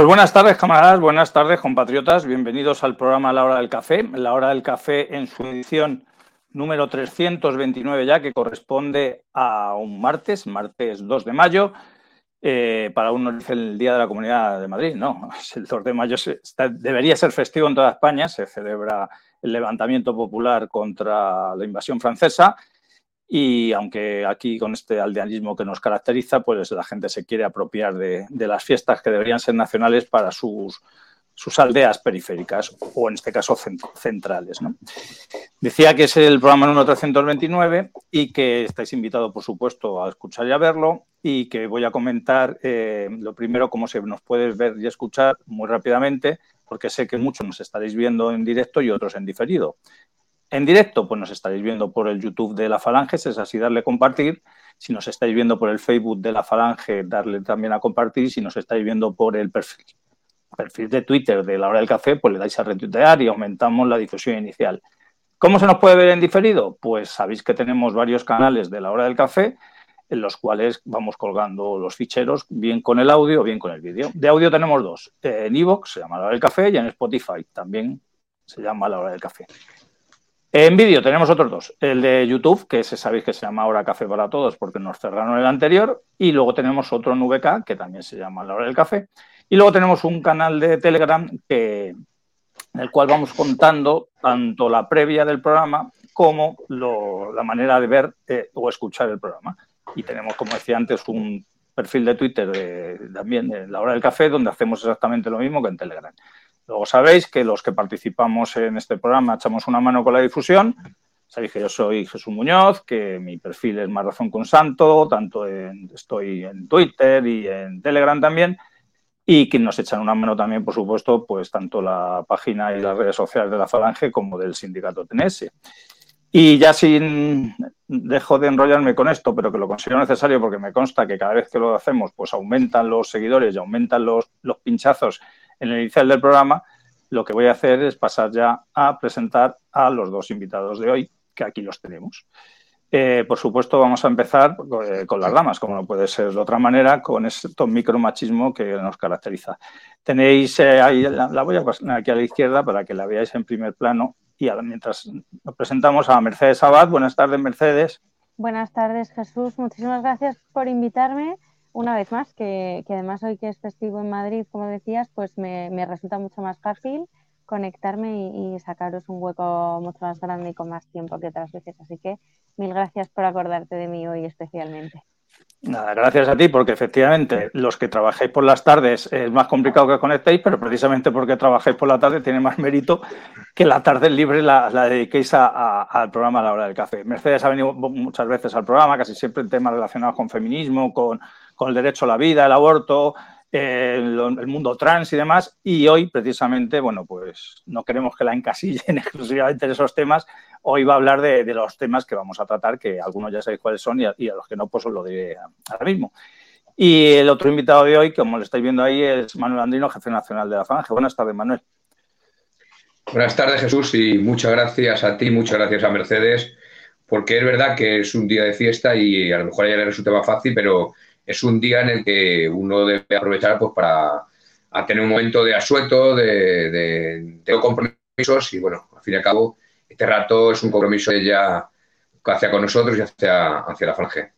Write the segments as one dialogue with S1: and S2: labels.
S1: Pues buenas tardes, camaradas, buenas tardes, compatriotas. Bienvenidos al programa La Hora del Café. La Hora del Café en su edición número 329 ya, que corresponde a un martes, martes 2 de mayo. Eh, para uno dice el Día de la Comunidad de Madrid, no, el 2 de mayo debería ser festivo en toda España, se celebra el levantamiento popular contra la invasión francesa y aunque aquí con este aldeanismo que nos caracteriza, pues la gente se quiere apropiar de, las fiestas que deberían ser nacionales para sus, sus aldeas periféricas o en este caso centrales. Decía que es el programa número 329 y que estáis invitados, por supuesto, a escuchar y a verlo y que voy a comentar eh, lo primero, cómo se nos puede ver y escuchar muy rápidamente, porque sé que muchos nos estaréis viendo en directo y otros en diferido. En directo, pues nos estaréis viendo por el YouTube de la Falange, es así darle compartir. Si nos estáis viendo por el Facebook de la Falange, darle también a compartir. Si nos estáis viendo por el perfil, perfil de Twitter de la hora del café, pues le dais a retuitear y aumentamos la difusión inicial. ¿Cómo se nos puede ver en diferido? Pues sabéis que tenemos varios canales de la hora del café en los cuales vamos colgando los ficheros, bien con el audio o bien con el vídeo. De audio tenemos dos. En Evox se llama La Hora del Café y en Spotify también se llama La Hora del Café. En vídeo tenemos otros dos. El de YouTube, que se sabéis que se llama Ahora Café para Todos porque nos cerraron el anterior. Y luego tenemos otro en VK que también se llama La Hora del Café. Y luego tenemos un canal de Telegram que, en el cual vamos contando tanto la previa del programa como la manera de ver eh, o escuchar el programa. Y tenemos, como decía antes, un perfil de Twitter también de La Hora del Café donde hacemos exactamente lo mismo que en Telegram. Luego sabéis que los que participamos en este programa echamos una mano con la difusión. Sabéis que yo soy Jesús Muñoz, que mi perfil es Más Razón con Santo, tanto estoy en Twitter y en Telegram también, y que nos echan una mano también, por supuesto, pues tanto la página y las redes sociales de la Falange como del sindicato TNS. Y ya sin dejo de enrollarme con esto, pero que lo considero necesario porque me consta que cada vez que lo hacemos, pues aumentan los seguidores y aumentan los, los pinchazos en el inicial del programa, lo que voy a hacer es pasar ya a presentar a los dos invitados de hoy, que aquí los tenemos. Eh, por supuesto, vamos a empezar eh, con las damas, como no puede ser de otra manera, con este micromachismo que nos caracteriza. Tenéis eh, ahí, la, voy a pasar aquí a la izquierda para que la veáis en primer plano. Y mientras nos presentamos a Mercedes Abad. Buenas tardes, Mercedes.
S2: Buenas tardes, Jesús. Muchísimas gracias por invitarme una vez más, que, además hoy que es festivo en Madrid, como decías, pues me, resulta mucho más fácil conectarme y, sacaros un hueco mucho más grande y con más tiempo que otras veces. Así que mil gracias por acordarte de mí hoy especialmente.
S1: Nada, gracias a ti, porque efectivamente los que trabajáis por las tardes es más complicado que conectéis, pero precisamente porque trabajáis por la tarde tiene más mérito que la tarde libre la, dediquéis al programa a la hora del café. Mercedes ha venido muchas veces al programa, casi siempre en temas relacionados con feminismo, con, con el derecho a la vida, el aborto, el, mundo trans y demás. Y hoy, precisamente, bueno, pues no queremos que la encasillen exclusivamente en esos temas. Hoy va a hablar de, los temas que vamos a tratar, que algunos ya sabéis cuáles son y a, los que no, pues os lo diré ahora mismo. Y el otro invitado de hoy, como lo estáis viendo ahí, es Manuel Andrino, jefe nacional de la FANGE. Buenas tardes, Manuel.
S3: Buenas tardes, Jesús, y muchas gracias a ti, muchas gracias a Mercedes, porque es verdad que es un día de fiesta y a lo mejor a ella le resulta más fácil, pero es un día en el que uno debe aprovechar pues, para tener un momento de asueto, de, compromisos y bueno, al fin y al cabo, este rato es un compromiso ella hacia con nosotros y hacia, hacia la franja.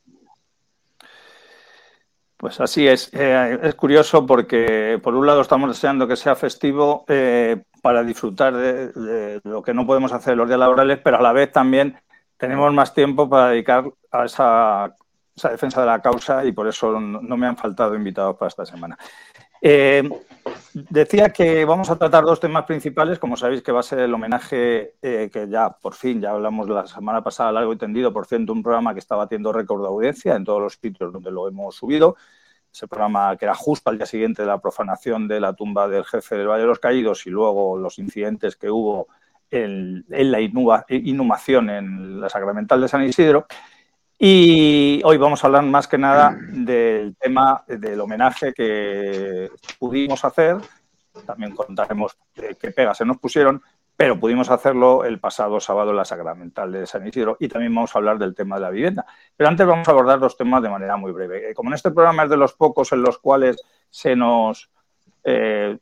S1: Pues así es. Eh, es curioso porque, por un lado, estamos deseando que sea festivo eh, para disfrutar de, lo que no podemos hacer los días laborales, pero a la vez también tenemos más tiempo para dedicar a esa esa defensa de la causa y por eso no, me han faltado invitados para esta semana. Eh, decía que vamos a tratar dos temas principales, como sabéis que va a ser el homenaje eh, que ya por fin, ya hablamos la semana pasada largo y tendido, por cierto, un programa que estaba haciendo récord de audiencia en todos los sitios donde lo hemos subido, ese programa que era justo al día siguiente de la profanación de la tumba del jefe del Valle de los Caídos y luego los incidentes que hubo en, en la inhumación en la Sacramental de San Isidro. Y hoy vamos a hablar más que nada del tema del homenaje que pudimos hacer. También contaremos qué pegas se nos pusieron, pero pudimos hacerlo el pasado sábado en la Sacramental de San Isidro y también vamos a hablar del tema de la vivienda. Pero antes vamos a abordar dos temas de manera muy breve. Como en este programa es de los pocos en los cuales se nos eh,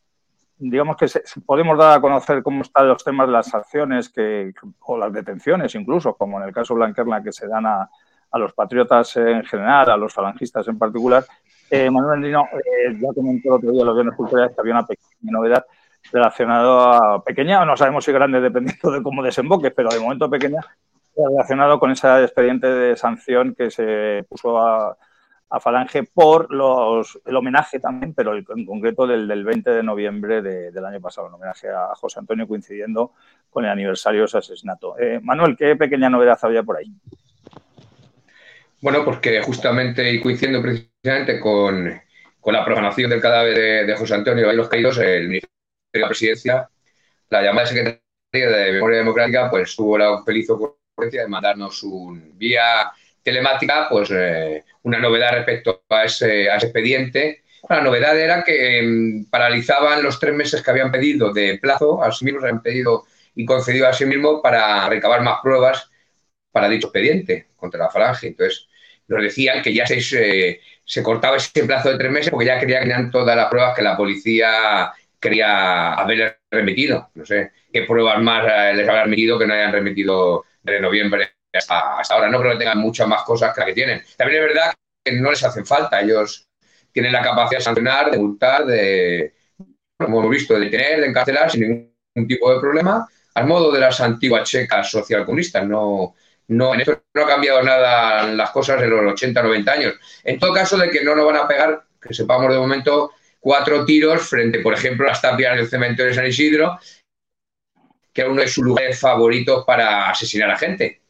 S1: digamos que podemos dar a conocer cómo están los temas de las acciones que, o las detenciones incluso, como en el caso Blanquerna, que se dan a, los patriotas en general, a los falangistas en particular. Eh, Manuel eh, ya comentó el otro día los bienes culturales que había una pequeña novedad relacionada a pequeña, no sabemos si grande dependiendo de cómo desemboque, pero de momento pequeña, relacionado con ese expediente de sanción que se puso a, Falange por los, el homenaje también, pero en concreto del, del 20 de noviembre del año pasado, el homenaje a José Antonio coincidiendo con el aniversario de su asesinato. Eh, Manuel, ¿qué pequeña novedad había por ahí?
S3: Bueno, porque justamente y coincidiendo precisamente con, la programación del cadáver de, José Antonio y los caídos, el Ministerio de la Presidencia, la llamada Secretaría de Memoria Democrática, pues tuvo la feliz ocurrencia de mandarnos un vía telemática, pues eh, una novedad respecto a ese, expediente. La novedad era que em, paralizaban los tres meses que habían pedido de plazo, a sí mismos habían pedido y concedido a sí mismos para recabar más pruebas para dicho expediente contra la falange. Entonces, nos decían que ya se, se cortaba ese plazo de tres meses porque ya querían todas las pruebas que la policía quería haber remitido. No sé qué pruebas más eh, les habrán remitido que no hayan remitido de noviembre hasta, hasta ahora. No creo que tengan muchas más cosas que las que tienen. También es verdad que no les hacen falta. Ellos tienen la capacidad de sancionar, de multar, de, como hemos visto, de detener, de encarcelar sin ningún tipo de problema, al modo de las antiguas checas socialcomunistas. No, no, en esto no ha cambiado nada las cosas en los 80, 90 años. En todo caso, de que no nos van a pegar, que sepamos de momento, cuatro tiros frente, por ejemplo, a las tapias del cementerio de San Isidro, que era uno de sus lugares favoritos para asesinar a gente.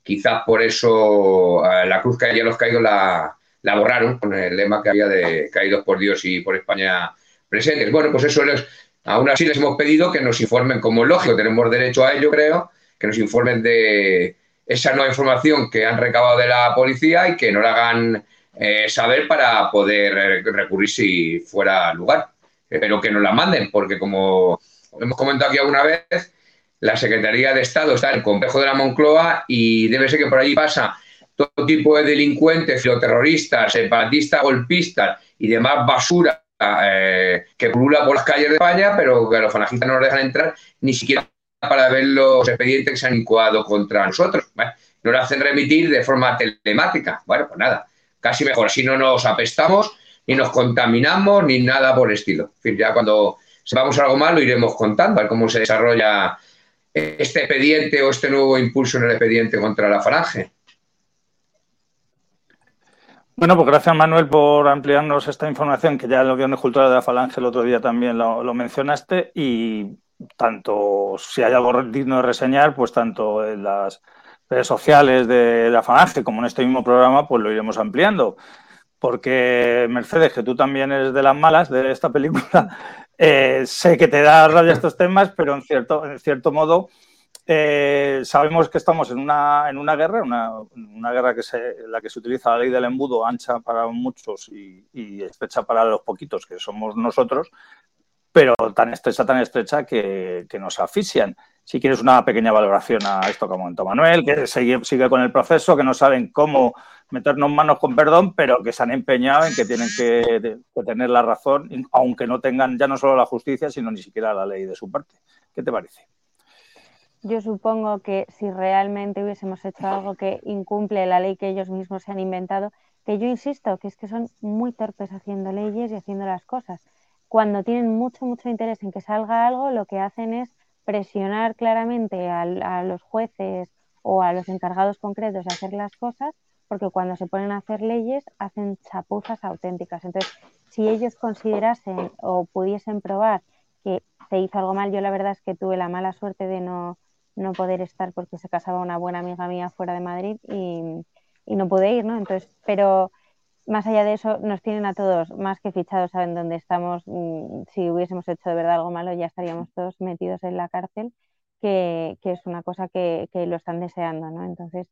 S3: Quizás por eso la cruz que había los caídos la, la, borraron con el lema que había de caídos por Dios y por España presentes. Bueno, pues eso les, aún así les hemos pedido que nos informen, como lógico, tenemos derecho a ello, creo, que nos informen de esa nueva información que han recabado de la policía y que nos la hagan eh, saber para poder recurrir si fuera lugar. Pero que nos la manden, porque como hemos comentado aquí alguna vez, la Secretaría de Estado está en el complejo de la Moncloa y debe ser que por allí pasa todo tipo de delincuentes, filoterroristas, separatistas, golpistas y demás basura eh, que pulula por las calles de España, pero que los falangistas no nos dejan entrar ni siquiera para ver los expedientes que se han incoado contra nosotros. Nos lo hacen remitir de forma telemática. Bueno, pues nada, casi mejor. Así no nos apestamos, ni nos contaminamos, ni nada por el estilo. Ya cuando sepamos algo más lo iremos contando, a ver cómo se desarrolla este expediente o este nuevo impulso en el expediente contra la falange.
S1: Bueno, pues gracias Manuel por ampliarnos esta información que ya en los guiones culturales de la falange el otro día también lo, mencionaste y tanto si hay algo digno de reseñar, pues tanto en las redes sociales de la como en este mismo programa, pues lo iremos ampliando. Porque Mercedes, que tú también eres de las malas de esta película, eh, sé que te da rabia estos temas, pero en cierto, en cierto modo eh, sabemos que estamos en una, en una guerra, una, una guerra que se, en la que se utiliza la ley del embudo ancha para muchos y, y estrecha para los poquitos que somos nosotros, pero tan estrecha, tan estrecha que, que, nos asfixian. Si quieres una pequeña valoración a esto que comentó Manuel, que sigue, sigue con el proceso, que no saben cómo meternos manos con perdón, pero que se han empeñado en que tienen que, tener la razón, aunque no tengan ya no solo la justicia, sino ni siquiera la ley de su parte. ¿Qué te parece?
S2: Yo supongo que si realmente hubiésemos hecho algo que incumple la ley que ellos mismos se han inventado, que yo insisto, que es que son muy torpes haciendo leyes y haciendo las cosas. Cuando tienen mucho, mucho interés en que salga algo, lo que hacen es presionar claramente a, a los jueces o a los encargados concretos de hacer las cosas porque cuando se ponen a hacer leyes hacen chapuzas auténticas. Entonces, si ellos considerasen o pudiesen probar que se hizo algo mal, yo la verdad es que tuve la mala suerte de no, no poder estar porque se casaba una buena amiga mía fuera de Madrid y, y no pude ir, ¿no? Entonces, pero más allá de eso, nos tienen a todos más que fichados, saben dónde estamos. Mm, si hubiésemos hecho de verdad algo malo, ya estaríamos todos metidos en la cárcel, que, que es una cosa que, que, lo están deseando, ¿no? Entonces,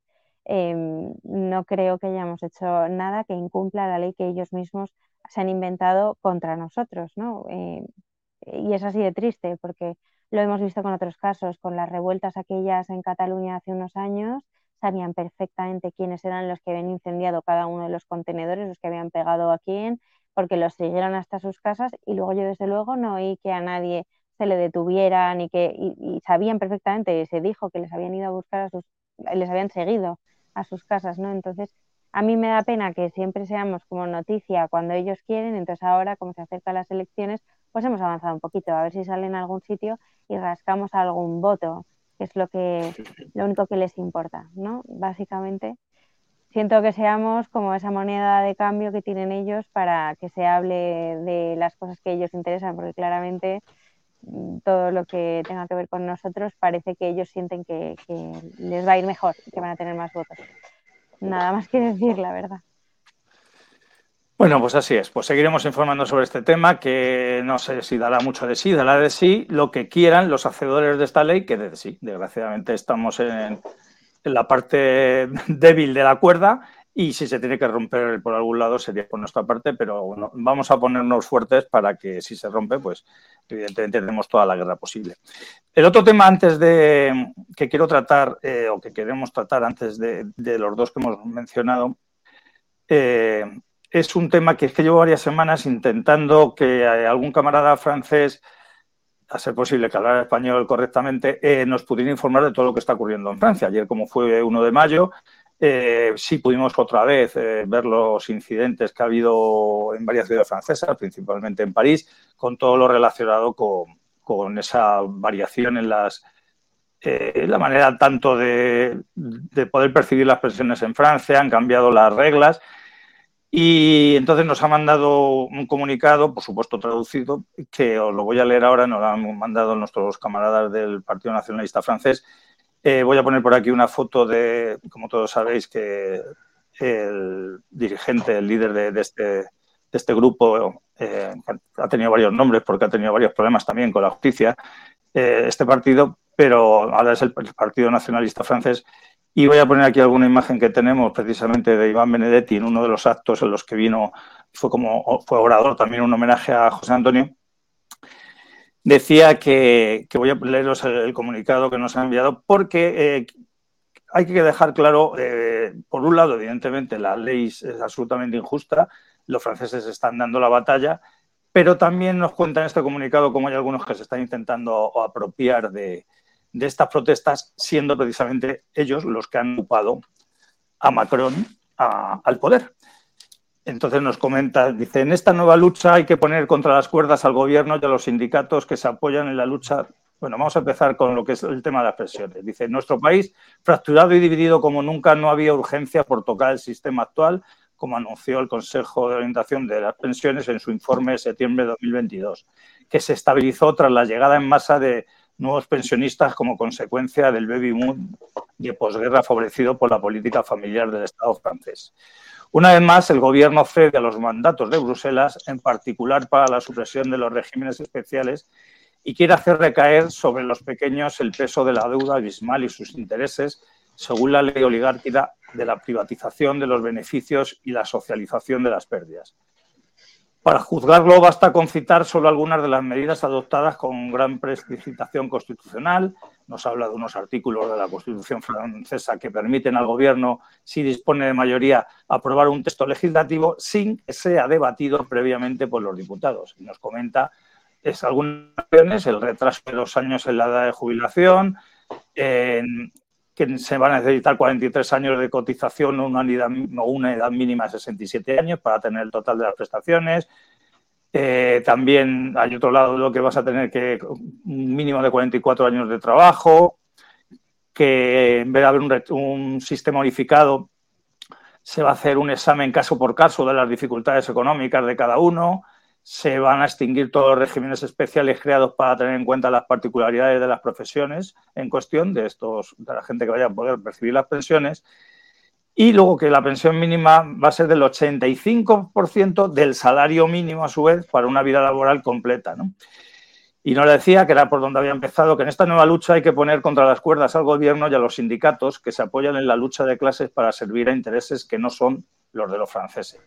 S2: Em, no creo que hayamos hecho nada que incumpla la ley que ellos mismos se han inventado contra nosotros, ¿no? Eh, y es así de triste porque lo hemos visto con otros casos, con las revueltas aquellas en Cataluña hace unos años, sabían perfectamente quiénes eran los que habían incendiado cada uno de los contenedores, los que habían pegado a quién, porque los siguieron hasta sus casas. Y luego yo desde luego no oí que a nadie se le detuviera ni que y, sabían perfectamente, se dijo que les habían ido a buscar a sus, les habían seguido a sus casas, ¿no? Entonces, a mí me da pena que siempre seamos como noticia cuando ellos quieren, entonces ahora, como se acercan las elecciones, pues hemos avanzado un poquito, a ver si salen en algún sitio y rascamos algún voto, es lo que lo único que les importa, ¿no? Básicamente siento que seamos como esa moneda de cambio que tienen ellos para que se hable de las cosas que ellos interesan, porque claramente mm, todo lo que tenga que ver con nosotros parece que ellos sienten que, les va a ir mejor, que van a tener más votos. Nada más que decir, la verdad.
S1: Bueno, pues así es. Pues seguiremos informando sobre este tema que no sé si dará mucho de sí, dará de sí lo que quieran los hacedores de esta ley, que de sí. Desgraciadamente estamos en, la parte débil de la cuerda y si se tiene que romper por algún lado sería por nuestra parte, pero bueno, vamos a ponernos fuertes para que si se rompe, pues evidentemente tenemos toda la guerra posible. El otro tema antes de que quiero tratar eh, o que queremos tratar antes de, los dos que hemos mencionado eh, es un tema que es que llevo varias semanas intentando que algún camarada francés a ser posible que hablara español correctamente, eh, nos pudiera informar de todo lo que está ocurriendo en Francia. Ayer, como fue 1 de mayo, eh, sí pudimos otra vez eh, ver los incidentes que ha habido en varias ciudades francesas, principalmente en París, con todo lo relacionado con, esa variación en las la manera tanto de, de, poder percibir las pensiones en Francia, han cambiado las reglas y entonces nos ha mandado un comunicado, por supuesto traducido, que os lo voy a leer ahora, nos lo han mandado nuestros camaradas del Partido Nacionalista Francés. Eh, voy a poner por aquí una foto de, como todos sabéis, que el dirigente, el líder de, este, de este, grupo, eh, ha tenido varios nombres porque ha tenido varios problemas también con la justicia, eh, este partido, pero ahora es el Partido Nacionalista Francés y voy a poner aquí alguna imagen que tenemos precisamente de Iván Benedetti en uno de los actos en los que vino, fue como fue orador, también un homenaje a José Antonio. Decía que, voy a leeros el, comunicado que nos ha enviado porque eh, hay que dejar claro, eh, por un lado, evidentemente, la ley es absolutamente injusta, los franceses están dando la batalla, pero también nos cuenta en este comunicado cómo hay algunos que se están intentando apropiar de, de estas protestas, siendo precisamente ellos los que han ocupado a Macron al poder. Entonces nos comenta, dice, en esta nueva lucha hay que poner contra las cuerdas al gobierno y a los sindicatos que se apoyan en la lucha. Bueno, vamos a empezar con lo que es el tema de las pensiones. Dice, nuestro país, fracturado y dividido como nunca, no había urgencia por tocar el sistema actual, como anunció el Consejo de Orientación de las Pensiones en su informe de septiembre de 2022, que se estabilizó tras la llegada en masa de nuevos pensionistas como consecuencia del baby boom de posguerra favorecido por la política familiar del Estado francés. Una vez más, el Gobierno cede a los mandatos de Bruselas, en particular para la supresión de los regímenes especiales, y quiere hacer recaer sobre los pequeños el peso de la deuda abismal y sus intereses, según la ley oligárquica de la privatización de los beneficios y la socialización de las pérdidas. Para juzgarlo basta con citar solo algunas de las medidas adoptadas con gran prestigitación constitucional. Nos habla de unos artículos de la Constitución francesa que permiten al Gobierno, si dispone de mayoría, aprobar un texto legislativo sin que sea debatido previamente por los diputados. Y nos comenta es algunas el retraso de dos años en la edad de jubilación, en, que se van a necesitar 43 años de cotización o una, edad mínima de 67 años para tener el total de las prestaciones. Eh, también hay otro lado lo que vas a tener que un mínimo de 44 años de trabajo, que en vez de haber un, un sistema unificado, se va a hacer un examen caso por caso de las dificultades económicas de cada uno se van a extinguir todos los regímenes especiales creados para tener en cuenta las particularidades de las profesiones en cuestión, de, estos, de la gente que vaya a poder percibir las pensiones, y luego que la pensión mínima va a ser del 85% del salario mínimo a su vez para una vida laboral completa. Y nos decía, que era por donde había empezado, que en esta nueva lucha hay que poner contra las cuerdas al gobierno y a los sindicatos que se apoyan en la lucha de clases para servir a intereses que no son los de los franceses.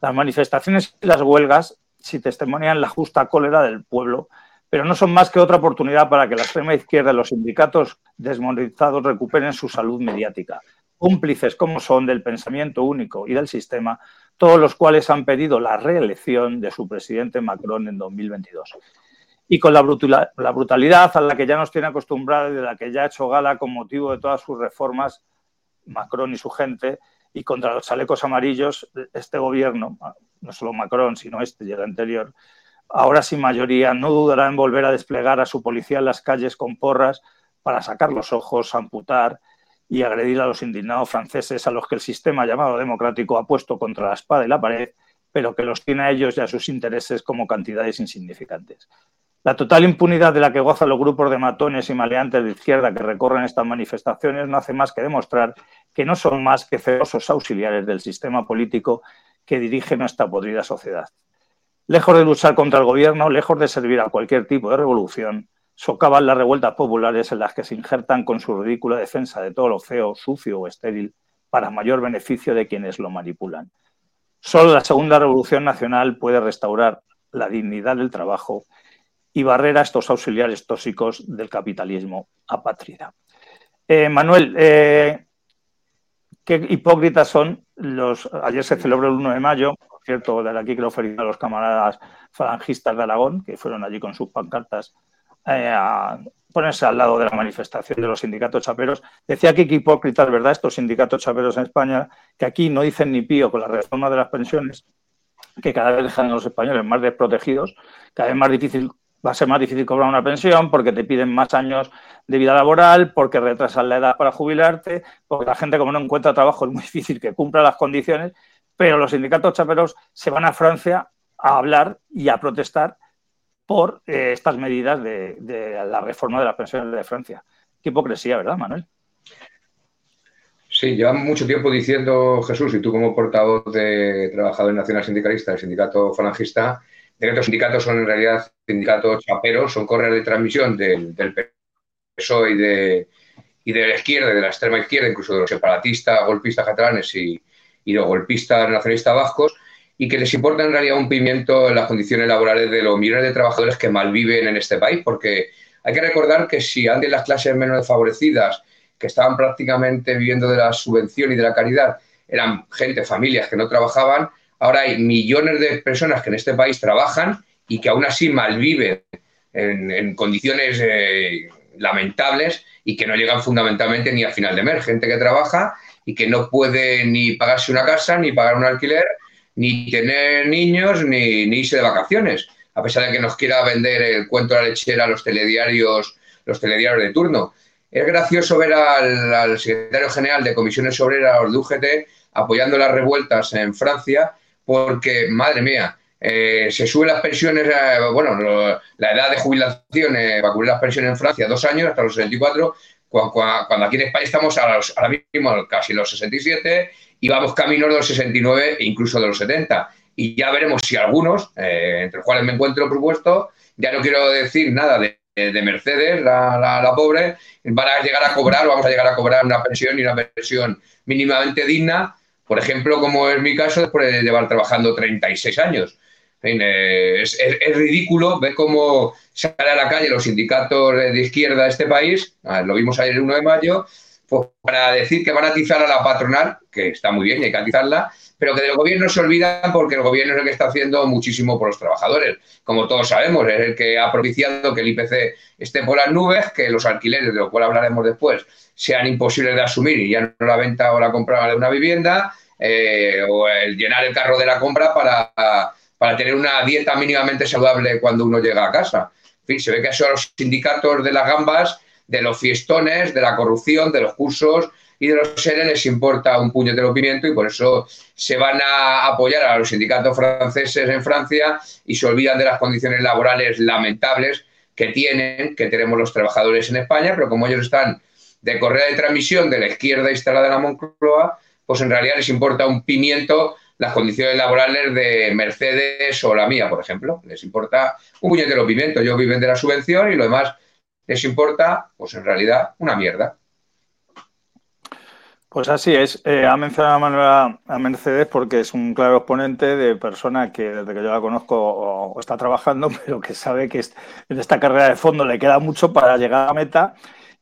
S1: Las manifestaciones y las huelgas si testimonian la justa cólera del pueblo, pero no son más que otra oportunidad para que la extrema izquierda y los sindicatos desmonetizados recuperen su salud mediática. Cómplices como son del pensamiento único y del sistema, todos los cuales han pedido la reelección de su presidente Macron en 2022. Y con la, brutalidad a la que ya nos tiene acostumbrados y de la que ya ha hecho gala con motivo de todas sus reformas, Macron y su gente, y contra los chalecos amarillos, este gobierno, no solo Macron, sino este y el anterior, ahora sin mayoría, no dudará en volver a desplegar a su policía en las calles con porras para sacar los ojos, amputar y agredir a los indignados franceses a los que el sistema llamado democrático ha puesto contra la espada y la pared, pero que los tiene a ellos y a sus intereses como cantidades insignificantes. La total impunidad de la que gozan los grupos de matones y maleantes de izquierda que recorren estas manifestaciones no hace más que demostrar que no son más que ferosos auxiliares del sistema político que dirige nuestra podrida sociedad. Lejos de luchar contra el gobierno, lejos de servir a cualquier tipo de revolución, socavan las revueltas populares en las que se injertan con su ridícula defensa de todo lo feo, sucio o estéril para mayor beneficio de quienes lo manipulan. Solo la segunda revolución nacional puede restaurar la dignidad del trabajo y barrer a estos auxiliares tóxicos del capitalismo apátrida. Eh, Manuel, eh, qué hipócritas son los. Ayer se celebró el 1 de mayo, por cierto, desde aquí quiero felicitar a los camaradas falangistas de Aragón, que fueron allí con sus pancartas eh, a ponerse al lado de la manifestación de los sindicatos chaperos. Decía que qué hipócritas, ¿verdad?, estos sindicatos chaperos en España, que aquí no dicen ni pío con la reforma de las pensiones, que cada vez dejan a los españoles más desprotegidos, cada vez más difícil va a ser más difícil cobrar una pensión porque te piden más años de vida laboral, porque retrasan la edad para jubilarte, porque la gente como no encuentra trabajo es muy difícil que cumpla las condiciones, pero los sindicatos chaperos se van a Francia a hablar y a protestar por eh, estas medidas de, la reforma de las pensiones de Francia. Qué hipocresía, ¿verdad, Manuel?
S3: Sí, llevamos mucho tiempo diciendo, Jesús, y tú como portavoz de Trabajadores Nacional Sindicalista del Sindicato Falangista, los sindicatos son en realidad sindicatos chaperos, son correas de transmisión del, del PSOE y de, y de la izquierda, de la extrema izquierda, incluso de los separatistas, golpistas catalanes y, y los golpistas nacionalistas vascos, y que les importa en realidad un pimiento en las condiciones laborales de los millones de trabajadores que malviven en este país, porque hay que recordar que si antes las clases menos desfavorecidas, que estaban prácticamente viviendo de la subvención y de la caridad, eran gente, familias que no trabajaban, Ahora hay millones de personas que en este país trabajan y que aún así malviven en, condiciones eh, lamentables y que no llegan fundamentalmente ni al final de mes. Gente que trabaja y que no puede ni pagarse una casa, ni pagar un alquiler, ni tener niños, ni, ni irse de vacaciones. A pesar de que nos quiera vender el cuento de la lechera a los telediarios, los telediarios de turno. Es gracioso ver al, al secretario general de Comisiones Obreras de UGT apoyando las revueltas en Francia porque, madre mía, eh, se suben las pensiones, eh, bueno, la edad de jubilación eh, para cubrir las pensiones en Francia, dos años, hasta los 64, cuando, aquí en España estamos a los, ahora mismo casi los 67 y vamos camino de los 69 e incluso de los 70. Y ya veremos si algunos, entre los cuales me encuentro propuesto, ya no quiero decir nada de, Mercedes, la, la, pobre, van a llegar a cobrar, vamos a llegar a cobrar una pensión y una pensión mínimamente digna por ejemplo, como es mi caso, después de llevar trabajando 36 años. Eh, es, ridículo ver cómo sale a la calle los sindicatos de izquierda de este país, ah, lo vimos ayer el 1 de mayo, pues para decir que van a atizar a la patronal, que está muy bien y hay que atizarla, pero que del gobierno se olvidan porque el gobierno es el que está haciendo muchísimo por los trabajadores. Como todos sabemos, es el que ha propiciado que el IPC esté por las nubes, que los alquileres, de lo cual hablaremos después, sean imposibles de asumir y ya no la venta o la compra de una vivienda, eh, o el llenar el carro de la compra para, para tener una dieta mínimamente saludable cuando uno llega a casa. En fin, se ve que son los sindicatos de las gambas, de los fiestones, de la corrupción, de los cursos y de los seres les importa un puñetero pimiento y por eso se van a apoyar a los sindicatos franceses en Francia y se olvidan de las condiciones laborales lamentables que tienen, que tenemos los trabajadores en España, pero como ellos están de correa de transmisión de la izquierda instalada en la Moncloa, pues en realidad les importa un pimiento las condiciones laborales de Mercedes o la mía, por ejemplo. Les importa un puñetero pimiento. Yo viven de la subvención y lo demás les importa, pues en realidad, una mierda.
S1: Pues así es. Eh, ha mencionado Manuel a Mercedes porque es un claro exponente de persona que desde que yo la conozco o está trabajando, pero que sabe que en esta carrera de fondo le queda mucho para llegar a meta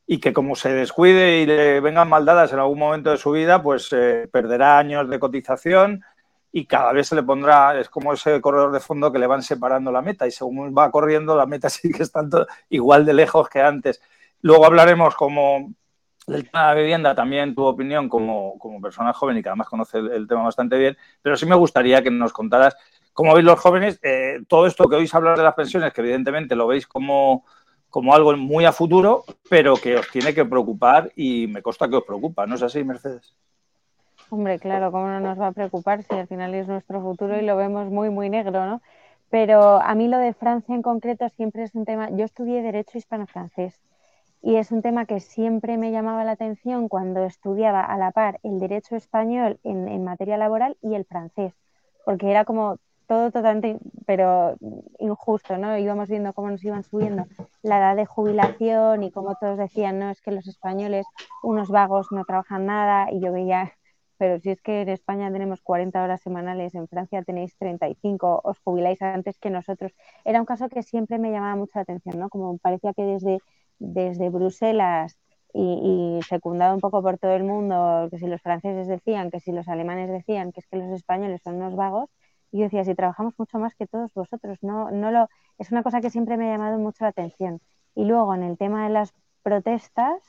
S1: y que como se descuide y le vengan maldadas en algún momento de su vida, pues eh, perderá años de cotización y cada vez se le pondrá, es como ese corredor de fondo que le van separando la meta y según va corriendo la meta sigue estando igual de lejos que antes. Luego hablaremos como del tema de la vivienda, también tu opinión como, como persona joven y que además conoce el, tema bastante bien, pero sí me gustaría que nos contaras cómo veis los jóvenes eh, todo esto que oís hablar de las pensiones, que evidentemente lo veis como, como algo muy a futuro, pero que os tiene que preocupar y me consta que os preocupa, ¿no es así, Mercedes?
S2: Hombre, claro, ¿cómo no nos va a preocupar si al final es nuestro futuro y lo vemos muy, muy negro, ¿no? Pero a mí lo de Francia en concreto siempre es un tema. Yo estudié Derecho Hispano-Francés y es un tema que siempre me llamaba la atención cuando estudiaba a la par el Derecho español en, en materia laboral y el francés, porque era como todo totalmente, pero injusto, ¿no? Íbamos viendo cómo nos iban subiendo la edad de jubilación y cómo todos decían, no, es que los españoles, unos vagos, no trabajan nada, y yo veía pero si es que en España tenemos 40 horas semanales, en Francia tenéis 35, os jubiláis antes que nosotros. Era un caso que siempre me llamaba mucho la atención, ¿no? Como parecía que desde, desde Bruselas y, secundado un poco por todo el mundo, que si los franceses decían, que si los alemanes decían, que es que los españoles son unos vagos, y yo decía, si trabajamos mucho más que todos vosotros, no, no lo, es una cosa que siempre me ha llamado mucho la atención. Y luego en el tema de las protestas,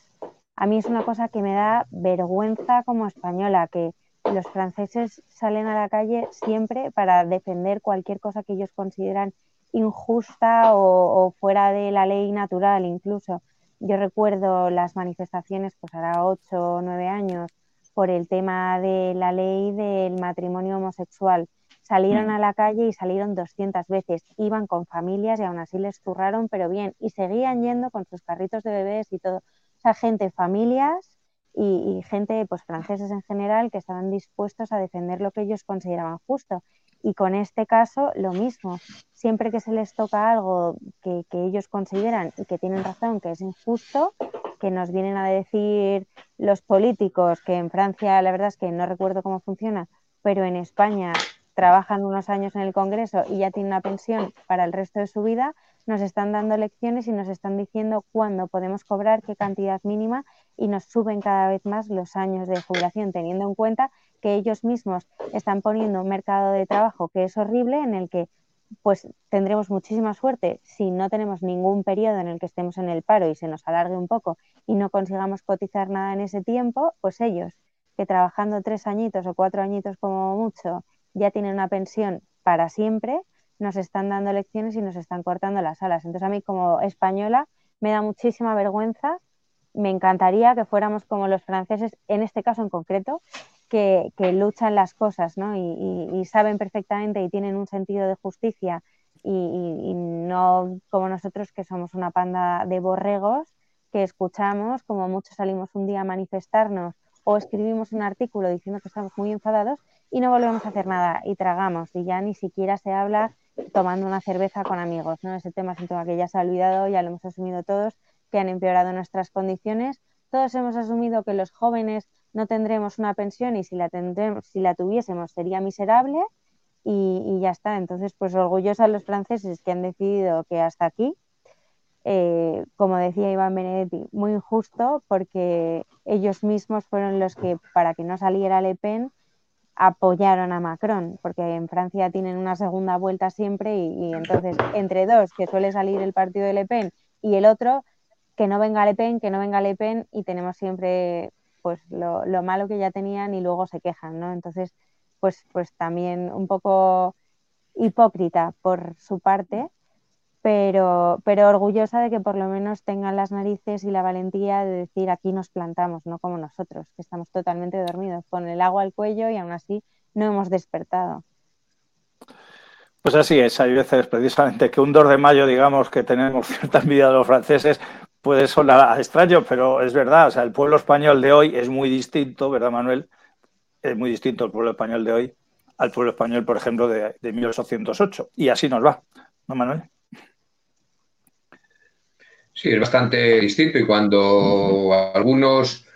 S2: a mí es una cosa que me da vergüenza como española, que los franceses salen a la calle siempre para defender cualquier cosa que ellos consideran injusta o, fuera de la ley natural incluso. Yo recuerdo las manifestaciones, pues hará ocho o nueve años, por el tema de la ley del matrimonio homosexual. Salieron mm. a la calle y salieron 200 veces. Iban con familias y aún así les zurraron, pero bien. Y seguían yendo con sus carritos de bebés y todo sea, gente, familias y, gente, pues franceses en general, que estaban dispuestos a defender lo que ellos consideraban justo. Y con este caso, lo mismo. Siempre que se les toca algo que, ellos consideran y que tienen razón, que es injusto, que nos vienen a decir los políticos, que en Francia la verdad es que no recuerdo cómo funciona, pero en España trabajan unos años en el Congreso y ya tienen una pensión para el resto de su vida, nos están dando lecciones y nos están diciendo cuándo podemos cobrar, qué cantidad mínima y nos suben cada vez más los años de jubilación, teniendo en cuenta que ellos mismos están poniendo un mercado de trabajo que es horrible, en el que pues tendremos muchísima suerte si no tenemos ningún periodo en el que estemos en el paro y se nos alargue un poco y no consigamos cotizar nada en ese tiempo, pues ellos que trabajando tres añitos o cuatro añitos como mucho ya tienen una pensión para siempre, nos están dando lecciones y nos están cortando las alas. Entonces a mí como española me da muchísima vergüenza. Me encantaría que fuéramos como los franceses, en este caso en concreto, que, luchan las cosas ¿no? y, saben perfectamente y tienen un sentido de justicia y, no como nosotros que somos una panda de borregos que escuchamos, como muchos salimos un día a manifestarnos o escribimos un artículo diciendo que estamos muy enfadados y no volvemos a hacer nada y tragamos y ya ni siquiera se habla tomando una cerveza con amigos, ¿no? Ese tema es un tema que ya se ha olvidado, ya lo hemos asumido todos, que han empeorado nuestras condiciones. Todos hemos asumido que los jóvenes no tendremos una pensión y si la, tendremos, si la tuviésemos sería miserable y, ya está. Entonces, pues orgullosos los franceses que han decidido que hasta aquí, eh, como decía Iván Benedetti, muy injusto porque ellos mismos fueron los que, para que no saliera Le Pen, apoyaron a Macron, porque en Francia tienen una segunda vuelta siempre y, entonces entre dos, que suele salir el partido de Le Pen y el otro, que no venga Le Pen, que no venga Le Pen y tenemos siempre pues lo, lo malo que ya tenían y luego se quejan, ¿no? Entonces, pues, pues también un poco hipócrita por su parte, pero, pero orgullosa de que por lo menos tengan las narices y la valentía de decir aquí nos plantamos, no como nosotros, que estamos totalmente dormidos, con el agua al cuello y aún así no hemos despertado.
S1: Pues así es, hay veces precisamente que un 2 de mayo, digamos, que tenemos cierta envidia de los franceses, puede sonar extraño, pero es verdad, o sea, el pueblo español de hoy es muy distinto, ¿verdad, Manuel? Es muy distinto el pueblo español de hoy al pueblo español, por ejemplo, de, de 1808. Y así nos va, ¿no, Manuel?
S3: Sí, es bastante distinto y cuando algunos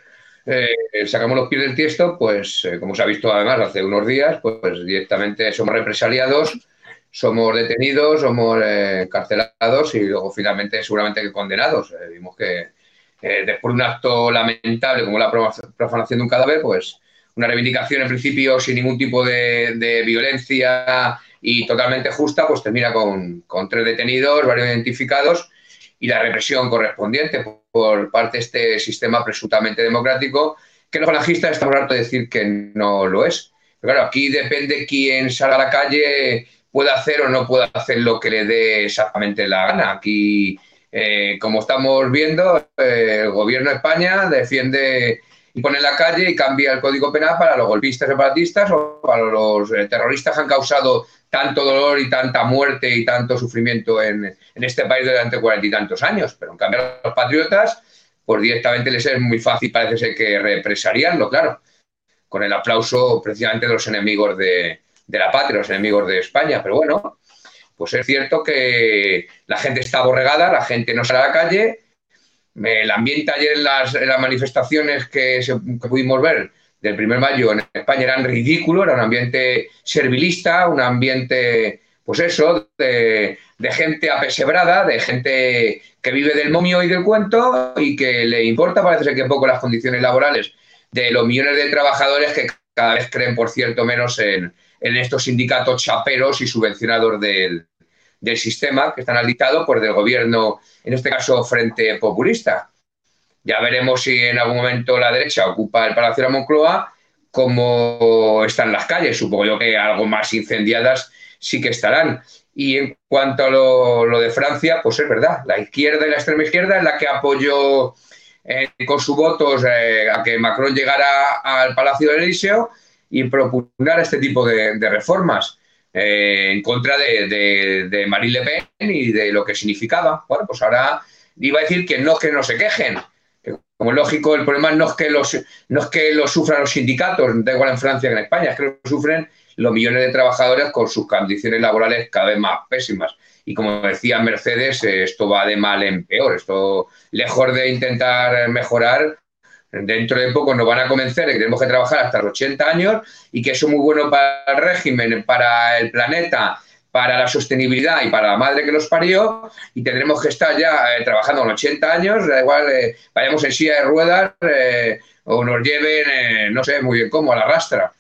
S3: eh, sacamos los pies del tiesto, pues eh, como se ha visto además hace unos días, pues, directamente somos represaliados, somos detenidos, somos eh, encarcelados y luego finalmente seguramente condenados. vimos que después de un acto lamentable como la profanación de un cadáver, pues una reivindicación en principio sin ningún tipo de, violencia y totalmente justa, pues termina con, con, tres detenidos, varios identificados y la represión correspondiente por parte de este sistema presuntamente democrático, que los falangistas estamos hartos de decir que no lo es. Pero claro, aquí depende quién salga a la calle, pueda hacer o no pueda hacer lo que le dé exactamente la gana. Aquí, eh, como estamos viendo, eh, el gobierno de España defiende y pone en la calle y cambia el código penal para los golpistas separatistas o para los eh, terroristas que han causado tanto dolor y tanta muerte y tanto sufrimiento en, este país durante cuarenta y tantos años. Pero en cambio a los patriotas, pues directamente les es muy fácil, parece ser que represariarlo, claro, con el aplauso precisamente de los enemigos de, de la patria, los enemigos de España. Pero bueno, pues es cierto que la gente está aborregada, la gente no sale a la calle el ambiente ayer en las, manifestaciones que, pudimos ver del 1 de mayo en España eran ridículo, era un ambiente servilista, un ambiente, pues eso, de, gente apesebrada, de gente que vive del momio y del cuento y que le importa, parece ser que poco las condiciones laborales de los millones de trabajadores que cada vez creen, por cierto, menos en, estos sindicatos chaperos y subvencionados del, sistema que están al dictado por del gobierno, en este caso Frente Populista. Ya veremos si en algún momento la derecha ocupa el Palacio de la Moncloa, como están las calles. Supongo yo que algo más incendiadas sí que estarán. Y en cuanto a lo, de Francia, pues es verdad, la izquierda y la extrema izquierda es la que apoyó eh, con sus votos eh, a que Macron llegara al Palacio del Elíseo y propugnara este tipo de reformas. Eh, en contra de, de, Marine Le Pen y de lo que significaba. Bueno, pues ahora iba a decir que no que no se quejen. Como lógico, el problema no es que los no es que lo sufran los sindicatos, da igual en Francia que en España, es que lo sufren los millones de trabajadores con sus condiciones laborales cada vez más pésimas. Y como decía Mercedes, esto va de mal en peor. Esto, lejos de intentar mejorar, dentro de poco nos van a convencer de que tenemos que trabajar hasta los 80 años y que eso es muy bueno para el régimen, para el planeta, para la sostenibilidad y para la madre que los parió y tendremos que estar ya eh, trabajando con 80 años, da igual, eh, vayamos en silla de ruedas eh, o nos lleven, no sé muy bien cómo, a la rastra,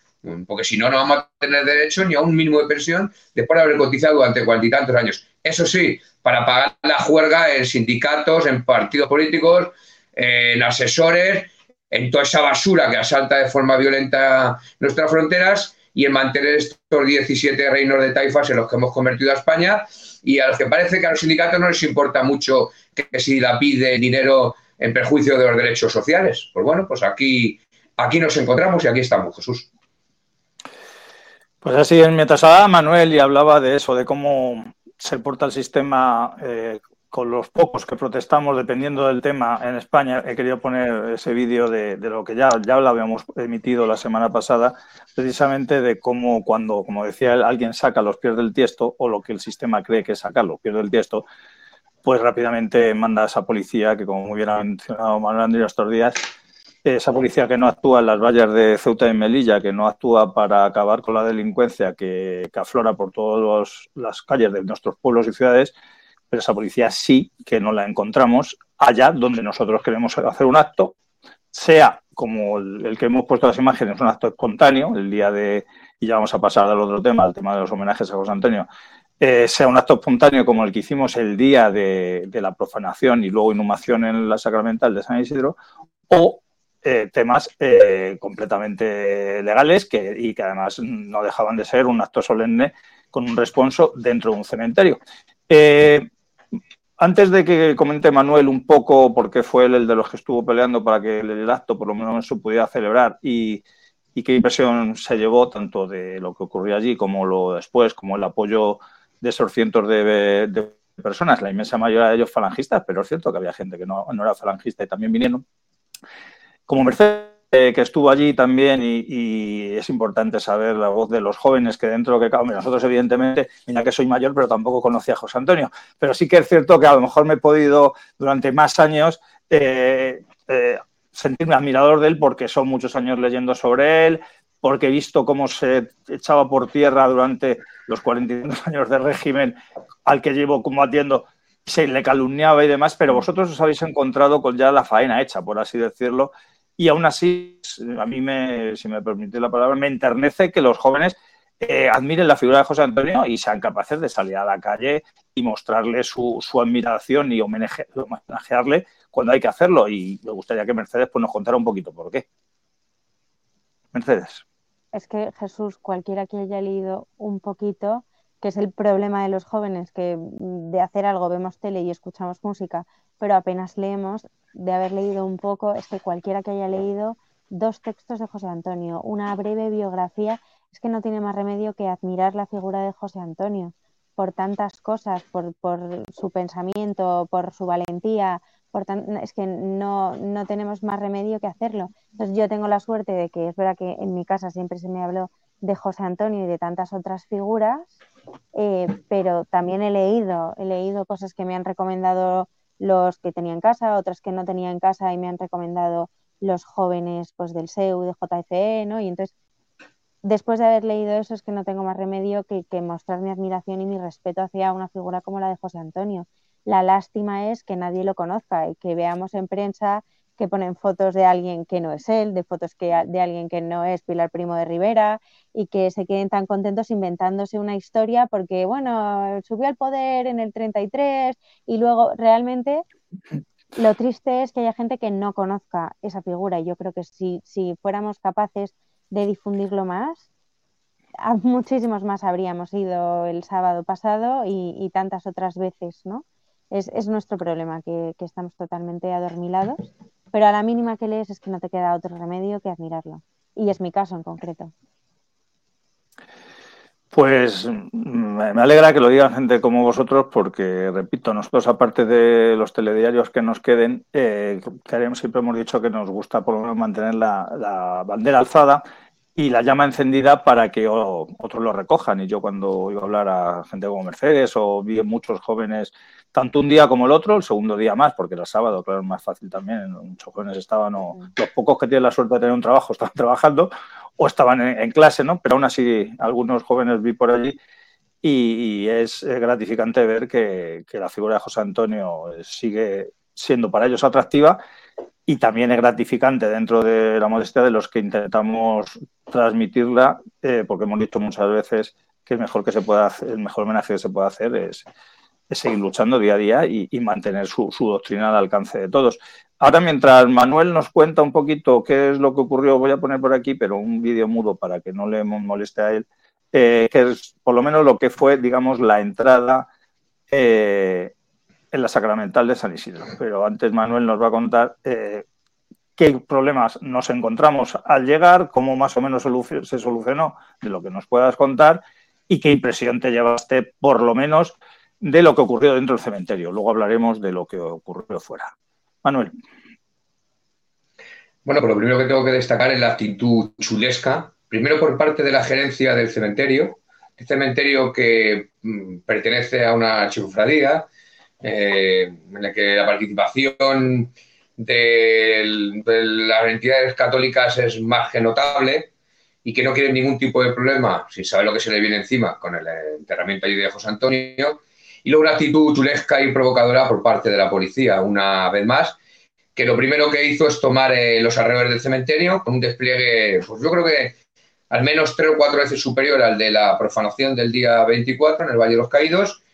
S3: porque si no, no vamos a tener derecho ni a un mínimo de pensión después de haber cotizado durante cuarenta años. Eso sí, para pagar la juerga en sindicatos, en partidos políticos, en asesores en toda esa basura que asalta de forma violenta nuestras fronteras y en mantener estos 17 reinos de taifas en los que hemos convertido a España y a los que parece que a los sindicatos no les importa mucho que, si la pide dinero en perjuicio de los derechos sociales. Pues bueno, pues aquí, aquí nos encontramos y aquí estamos, Jesús.
S1: Pues así, mientras hablaba Manuel y hablaba de eso, de cómo se porta el sistema eh, con los pocos que protestamos, dependiendo del tema en España, he querido poner ese vídeo de, lo que ya, ya lo habíamos emitido la semana pasada, precisamente de cómo cuando, como decía él, alguien saca los pies del tiesto, o lo que el sistema cree que es sacarlo, pierde del tiesto, pues rápidamente manda a esa policía, que como muy bien ha mencionado Manuel Andrés estos días, esa policía que no actúa en las vallas de Ceuta y Melilla, que no actúa para acabar con la delincuencia que aflora por todas las calles de nuestros pueblos y ciudades, pero esa policía sí que no la encontramos allá donde nosotros queremos hacer un acto, sea como el, que hemos puesto las imágenes, un acto espontáneo, el día de, y ya vamos a pasar al otro tema, al tema de los homenajes a José Antonio, eh, sea un acto espontáneo como el que hicimos el día de, la profanación y luego inhumación en la sacramental de San Isidro, o eh, temas eh, completamente legales que, y que además no dejaban de ser un acto solemne con un responso dentro de un cementerio. Antes de que comente Manuel un poco por qué fue él el de los que estuvo peleando para que el acto por lo menos se pudiera celebrar y, qué impresión se llevó tanto de lo que ocurrió allí como lo después, como el apoyo de esos cientos de, personas, la inmensa mayoría de ellos falangistas, pero es cierto que había gente que no, no era falangista y también vinieron. Como Mercedes eh, que estuvo allí también y, es importante saber la voz de los jóvenes que dentro de que nosotros evidentemente, mira que soy mayor, pero tampoco conocía a José Antonio, pero sí que es cierto que a lo mejor me he podido durante más años eh, eh, sentirme admirador de él porque son muchos años leyendo sobre él, porque he visto cómo se echaba por tierra durante los 42 años de régimen al que llevo combatiendo, se le calumniaba y demás, pero vosotros os habéis encontrado con ya la faena hecha, por así decirlo, y aún así, a mí, me, si me permite la palabra, me enternece que los jóvenes eh, admiren la figura de José Antonio y sean capaces de salir a la calle y mostrarle su, admiración y homenajearle cuando hay que hacerlo. Y me gustaría que Mercedes pues, nos contara un poquito por qué. Mercedes.
S2: Es que Jesús, cualquiera que haya leído un poquito, que es el problema de los jóvenes, que de hacer algo vemos tele y escuchamos música, pero apenas leemos, de haber leído un poco, es que cualquiera que haya leído dos textos de José Antonio, una breve biografía, es que no tiene más remedio que admirar la figura de José Antonio por tantas cosas, por, su pensamiento, por su valentía, por es que no, no, tenemos más remedio que hacerlo. Entonces yo tengo la suerte de que es verdad que en mi casa siempre se me habló de José Antonio y de tantas otras figuras, eh, pero también he leído, he leído cosas que me han recomendado los que tenía en casa, otras que no tenía en casa y me han recomendado los jóvenes pues del SEU, de JFE, ¿no? Y entonces, después de haber leído eso, es que no tengo más remedio que, que mostrar mi admiración y mi respeto hacia una figura como la de José Antonio. La lástima es que nadie lo conozca y que veamos en prensa que ponen fotos de alguien que no es él, de fotos que, de alguien que no es Pilar Primo de Rivera y que se queden tan contentos inventándose una historia porque, bueno, subió al poder en el 33 y luego realmente lo triste es que haya gente que no conozca esa figura y yo creo que si, si fuéramos capaces de difundirlo más, a muchísimos más habríamos ido el sábado pasado y, tantas otras veces, ¿no? Es, es nuestro problema, que, que estamos totalmente adormilados pero a la mínima que lees es que no te queda otro remedio que admirarlo. Y es mi caso en concreto.
S1: Pues me alegra que lo digan gente como vosotros, porque, repito, nosotros, aparte de los telediarios que nos queden, eh, siempre hemos dicho que nos gusta por lo menos mantener la, bandera alzada y la llama encendida para que otros lo recojan. Y yo cuando iba a hablar a gente como Mercedes o vi muchos jóvenes tanto un día como el otro, el segundo día más, porque era sábado, claro, es más fácil también. Muchos jóvenes estaban, o, los pocos que tienen la suerte de tener un trabajo estaban trabajando o estaban en, clase, ¿no? Pero aún así, algunos jóvenes vi por allí y, es gratificante ver que, la figura de José Antonio sigue siendo para ellos atractiva y también es gratificante dentro de la modestia de los que intentamos transmitirla, eh, porque hemos dicho muchas veces que el mejor que se puede hacer, el mejor homenaje que se puede hacer es, es seguir luchando día a día y, mantener su, doctrina al alcance de todos. Ahora, mientras Manuel nos cuenta un poquito qué es lo que ocurrió, voy a poner por aquí, pero un vídeo mudo para que no le moleste a él, eh, que es por lo menos lo que fue, digamos, la entrada eh, en la sacramental de San Isidro. Pero antes Manuel nos va a contar eh, qué problemas nos encontramos al llegar, cómo más o menos se solucionó, de lo que nos puedas contar y qué impresión te llevaste, por lo menos, de lo que ocurrió dentro del cementerio. Luego hablaremos de lo que ocurrió fuera. Manuel.
S3: Bueno, pues lo primero que tengo que destacar es la actitud chulesca, primero por parte de la gerencia del cementerio, el cementerio que mm, pertenece a una chifradía, eh, en la que la participación de, las entidades católicas es más que notable y que no quieren ningún tipo de problema, si sabe lo que se le viene encima con el enterramiento allí de José Antonio, y luego una actitud chulesca y provocadora por parte de la policía, una vez más, que lo primero que hizo es tomar eh, los alrededores del cementerio con un despliegue, pues yo creo que al menos tres o cuatro veces superior al de la profanación del día 24 en el Valle de los Caídos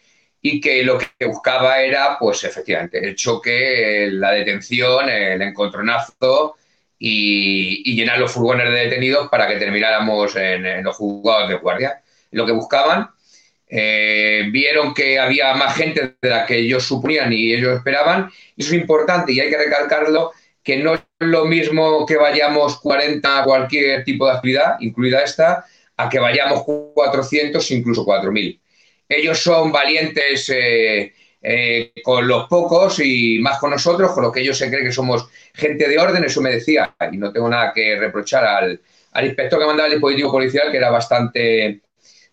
S3: y que lo que buscaba era, pues efectivamente, el choque, la detención, el encontronazo y, llenar los furgones de detenidos para que termináramos en, los juzgados de guardia. Lo que buscaban eh, vieron que había más gente de la que ellos suponían y ellos esperaban. Y eso es importante y hay que recalcarlo, que no es lo mismo que vayamos 40 a cualquier tipo de actividad, incluida esta, a que vayamos 400, incluso 4.000. Ellos son valientes eh, eh, con los pocos y más con nosotros, con lo que ellos se creen que somos gente de orden, eso me decía, y no tengo nada que reprochar al, al inspector que mandaba el dispositivo policial, que era bastante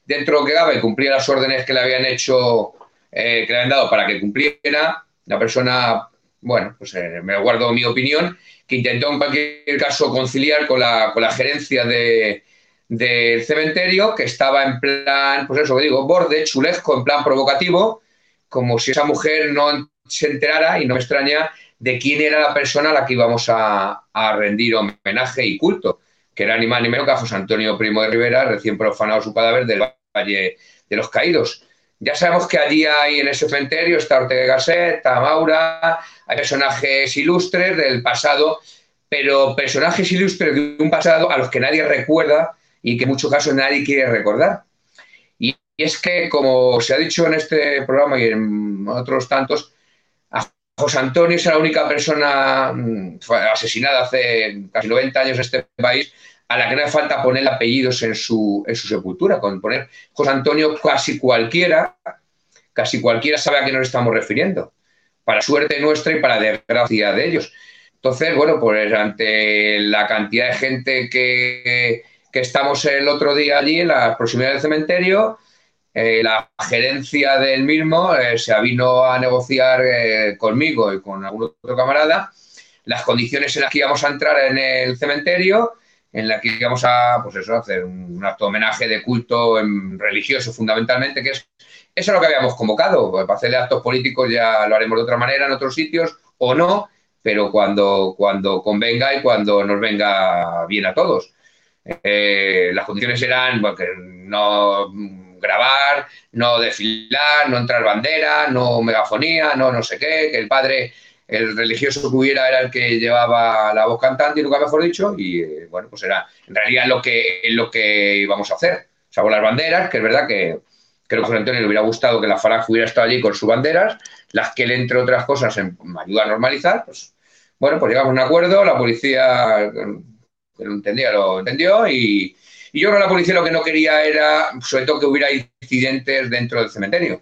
S3: dentro de lo que cabe, cumplía las órdenes que le habían hecho, eh, que le habían dado para que cumpliera. La persona, bueno, pues me guardo mi opinión, que intentó en cualquier caso conciliar con la, con la gerencia de, del cementerio, que estaba en plan, pues eso que digo, borde, chulesco, en plan provocativo, como si esa mujer no se enterara, y no me extraña, de quién era la persona a la que íbamos a, rendir homenaje y culto, que era ni más ni menos que José Antonio Primo de Rivera, recién profanado su cadáver del Valle de los Caídos. Ya sabemos que allí hay en ese cementerio está Ortega Gasset, está Maura, hay personajes ilustres del pasado, pero personajes ilustres de un pasado a los que nadie recuerda y que en muchos casos nadie quiere recordar. Y, es que, como se ha dicho en este programa y en otros tantos, José Antonio es la única persona mm, asesinada hace casi 90 años en este país a la que no hace falta poner apellidos en su, en su sepultura. Con poner José Antonio, casi cualquiera, casi cualquiera sabe a qué nos estamos refiriendo, para suerte nuestra y para desgracia de ellos. Entonces, bueno, pues ante la cantidad de gente que, que estamos el otro día allí en la proximidad del cementerio, eh, la gerencia del mismo eh, se vino a negociar eh, conmigo y con algún otro camarada las condiciones en las que íbamos a entrar en el cementerio, en las que íbamos a, pues eso, hacer un, acto de homenaje de culto religioso fundamentalmente, que es eso es lo que habíamos convocado. Pues para hacerle actos políticos ya lo haremos de otra manera en otros sitios o no, pero cuando, cuando convenga y cuando nos venga bien a todos. Las condiciones eran no grabar, no desfilar, no entrar bandera, no megafonía, no no sé qué, que el padre, el religioso que hubiera era el que llevaba la voz cantante y nunca mejor dicho, y eh, bueno, pues era en realidad lo que, lo que íbamos a hacer. Salvo las banderas, que es verdad que creo que a José Antonio le hubiera gustado que la Falange hubiera estado allí con sus banderas, las que él, entre otras cosas, me ayuda a normalizar, pues bueno, pues llegamos a un acuerdo, la policía que lo entendía, lo entendió y, y yo creo que la policía lo que no quería era, sobre todo, que hubiera incidentes dentro del cementerio.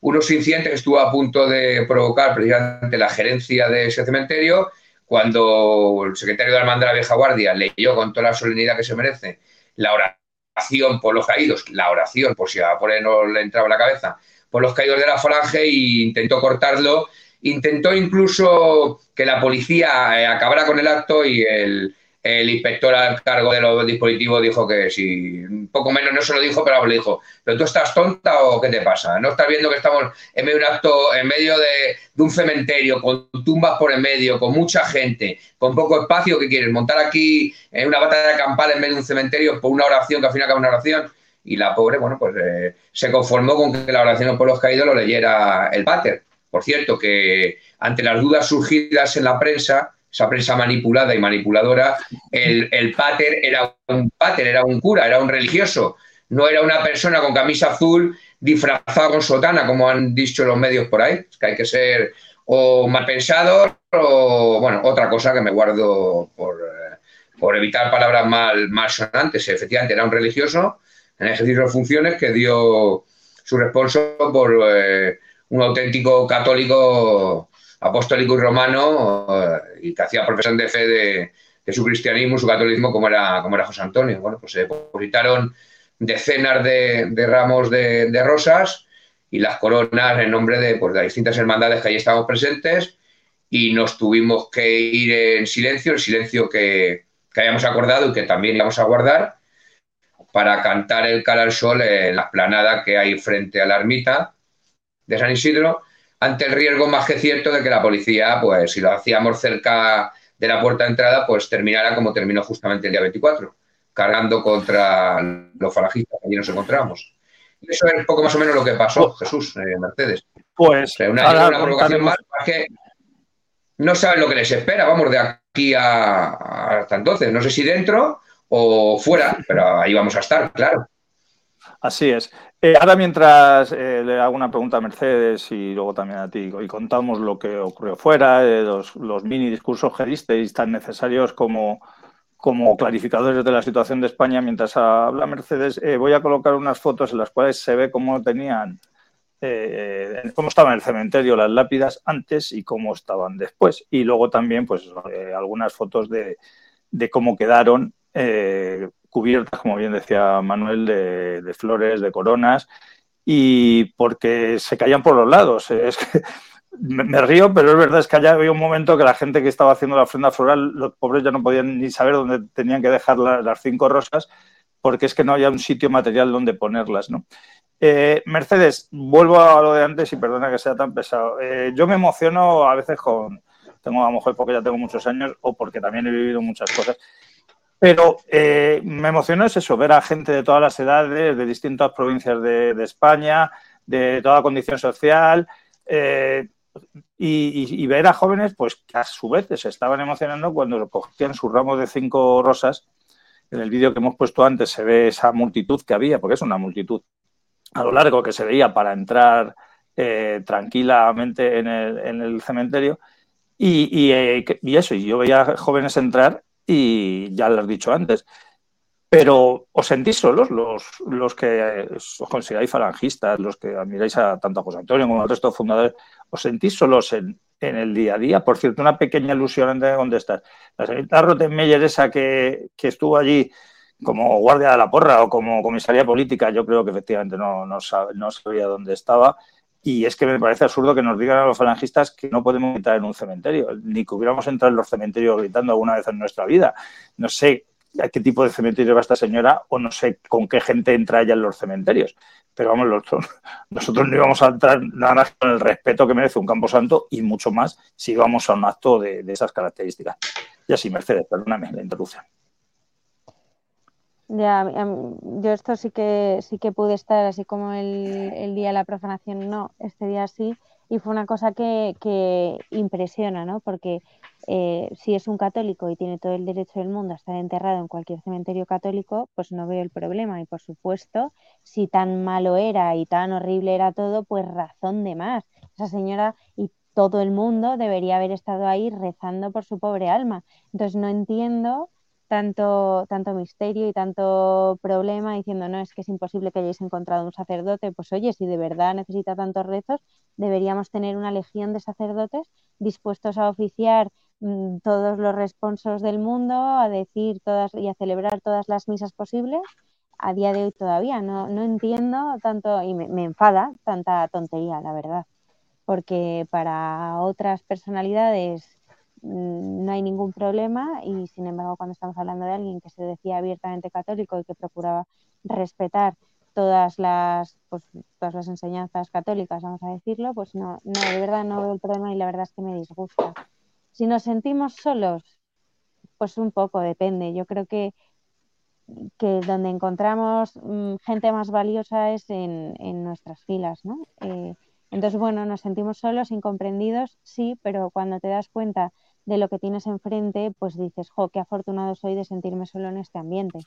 S3: Unos incidentes que estuvo a punto de provocar precisamente la gerencia de ese cementerio, cuando el secretario de Armanda de la Vieja Guardia leyó con toda la solemnidad que se merece la oración por los caídos, la oración, por si a por él no le entraba la cabeza, por los caídos de la falange e intentó cortarlo. Intentó incluso que la policía eh, acabara con el acto y el, el inspector al cargo de los dispositivos dijo que si, un poco menos no se lo dijo, pero le dijo, ¿pero tú estás tonta o qué te pasa? ¿No estás viendo que estamos en medio de un acto, en medio de, un cementerio, con tumbas por en medio, con mucha gente, con poco espacio que quieres? ¿Montar aquí en una batalla campal en medio de un cementerio por una oración que al final acaba una oración? Y la pobre, bueno, pues eh, se conformó con que la oración por los caídos lo leyera el pater. Por cierto, que ante las dudas surgidas en la prensa, esa prensa manipulada y manipuladora, el, el pater era un pater, era un cura, era un religioso, no era una persona con camisa azul disfrazada con sotana, como han dicho los medios por ahí. Que hay que ser o mal pensado o, bueno, otra cosa que me guardo por, eh, por evitar palabras mal, mal sonantes. Efectivamente, era un religioso en ejercicio de funciones que dio su responso por eh, un auténtico católico apostólico y romano eh, y que hacía profesión de fe de, su cristianismo, su catolicismo, como era, como era José Antonio. Bueno, pues se depositaron decenas de, ramos de, rosas y las coronas en nombre de, pues, de las distintas hermandades que allí estábamos presentes y nos tuvimos que ir en silencio, el silencio que, que habíamos acordado y que también íbamos a guardar para cantar el cara sol en la esplanada que hay frente a la ermita de San Isidro ante el riesgo más que cierto de que la policía, pues si lo hacíamos cerca de la puerta de entrada, pues terminara como terminó justamente el día 24, cargando contra los falangistas que allí nos encontramos. Eso es un poco más o menos lo que pasó, pues, Jesús, eh, Mercedes.
S1: Pues
S3: una, una provocación más, que no saben lo que les espera, vamos, de aquí a, hasta entonces. No sé si dentro o fuera, pero ahí vamos a estar, claro.
S1: Así es. Eh, ahora mientras eh, le hago una pregunta a Mercedes y luego también a ti y contamos lo que ocurrió fuera, eh, los, mini discursos que disteis tan necesarios como, como clarificadores de la situación de España, mientras habla Mercedes, voy a colocar unas fotos en las cuales se ve cómo tenían, cómo estaban en el cementerio las lápidas antes y cómo estaban después. Y luego también pues algunas fotos de, de cómo quedaron cubiertas, como bien decía Manuel, de, flores, de coronas, y porque se caían por los lados. Es que me, río, pero es verdad, es que allá había un momento que la gente que estaba haciendo la ofrenda floral, los pobres ya no podían ni saber dónde tenían que dejar las cinco rosas, porque es que no había un sitio material donde ponerlas, ¿no? Eh, Mercedes, vuelvo a lo de antes y perdona que sea tan pesado. Eh, yo me emociono a veces con, tengo a lo mejor porque ya tengo muchos años o porque también he vivido muchas cosas. Pero eh, me emocionó es eso, ver a gente de todas las edades, de distintas provincias de, España, de toda condición social, eh, y, ver a jóvenes pues que a su vez se estaban emocionando cuando cogían su ramo de cinco rosas. En el vídeo que hemos puesto antes se ve esa multitud que había, porque es una multitud a lo largo que se veía para entrar eh, tranquilamente en el, cementerio. Y, y, eso, y yo veía jóvenes entrar y ya lo has dicho antes. Pero os sentís solos los, los que os consideráis falangistas, los que admiráis a tanto a José Antonio como al resto de fundadores, os sentís solos en, el día a día. Por cierto, una pequeña ilusión antes de contestar. La señorita Rottenmeier, esa que, que, estuvo allí como guardia de la porra o como comisaría política, yo creo que efectivamente no, no, no sabía dónde estaba. Y es que me parece absurdo que nos digan a los falangistas que no podemos entrar en un cementerio, ni que hubiéramos entrado en los cementerios gritando alguna vez en nuestra vida. No sé a qué tipo de cementerio va esta señora o no sé con qué gente entra ella en los cementerios. Pero vamos, nosotros no íbamos a entrar nada más con el respeto que merece un camposanto y mucho más si íbamos a un acto de, de esas características. Y así, Mercedes, perdóname la interrupción.
S2: Ya, yo esto sí que sí que pude estar, así como el, el, día de la profanación, no, este día sí, y fue una cosa que, que impresiona, ¿no? Porque eh, si es un católico y tiene todo el derecho del mundo a estar enterrado en cualquier cementerio católico, pues no veo el problema. Y por supuesto, si tan malo era y tan horrible era todo, pues razón de más. Esa señora y todo el mundo debería haber estado ahí rezando por su pobre alma. Entonces no entiendo tanto, tanto misterio y tanto problema diciendo, no, es que es imposible que hayáis encontrado un sacerdote. Pues oye, si de verdad necesita tantos rezos, deberíamos tener una legión de sacerdotes dispuestos a oficiar mm, todos los responsos del mundo, a decir todas y a celebrar todas las misas posibles. A día de hoy todavía no, no entiendo tanto y me, me enfada tanta tontería, la verdad, porque para otras personalidades no hay ningún problema y sin embargo cuando estamos hablando de alguien que se decía abiertamente católico y que procuraba respetar todas las pues, todas las enseñanzas católicas vamos a decirlo pues no no de verdad no veo el problema y la verdad es que me disgusta. Si nos sentimos solos pues un poco depende. Yo creo que que donde encontramos mm, gente más valiosa es en, en nuestras filas no eh, entonces bueno nos sentimos solos incomprendidos sí pero cuando te das cuenta de lo que tienes enfrente, pues dices, jo, qué afortunado soy de sentirme solo en este ambiente,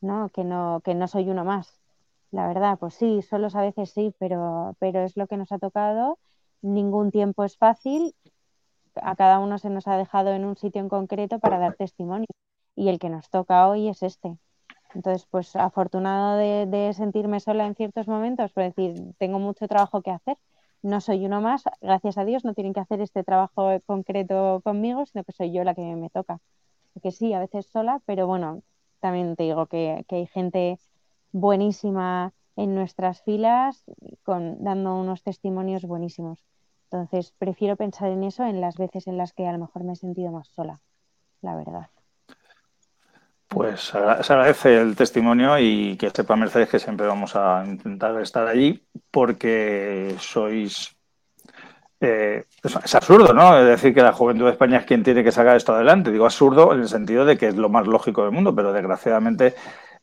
S2: ¿no? Que no, que no soy uno más. La verdad, pues sí, solos a veces sí, pero, pero es lo que nos ha tocado. Ningún tiempo es fácil. A cada uno se nos ha dejado en un sitio en concreto para dar testimonio. Y el que nos toca hoy es este. Entonces, pues afortunado de, de sentirme sola en ciertos momentos, por decir, tengo mucho trabajo que hacer, no soy uno más, gracias a Dios no tienen que hacer este trabajo concreto conmigo, sino que soy yo la que me toca. Que sí, a veces sola, pero bueno, también te digo que, hay gente buenísima en nuestras filas con, dando unos testimonios buenísimos. Entonces, prefiero pensar en eso en las veces en las que a lo mejor me he sentido más sola, la verdad.
S1: Pues se agradece el testimonio y que sepa Mercedes que siempre vamos a intentar estar allí porque sois... Eh, es, absurdo, ¿no? Decir que la juventud de España es quien tiene que sacar esto adelante. Digo absurdo en el sentido de que es lo más lógico del mundo, pero desgraciadamente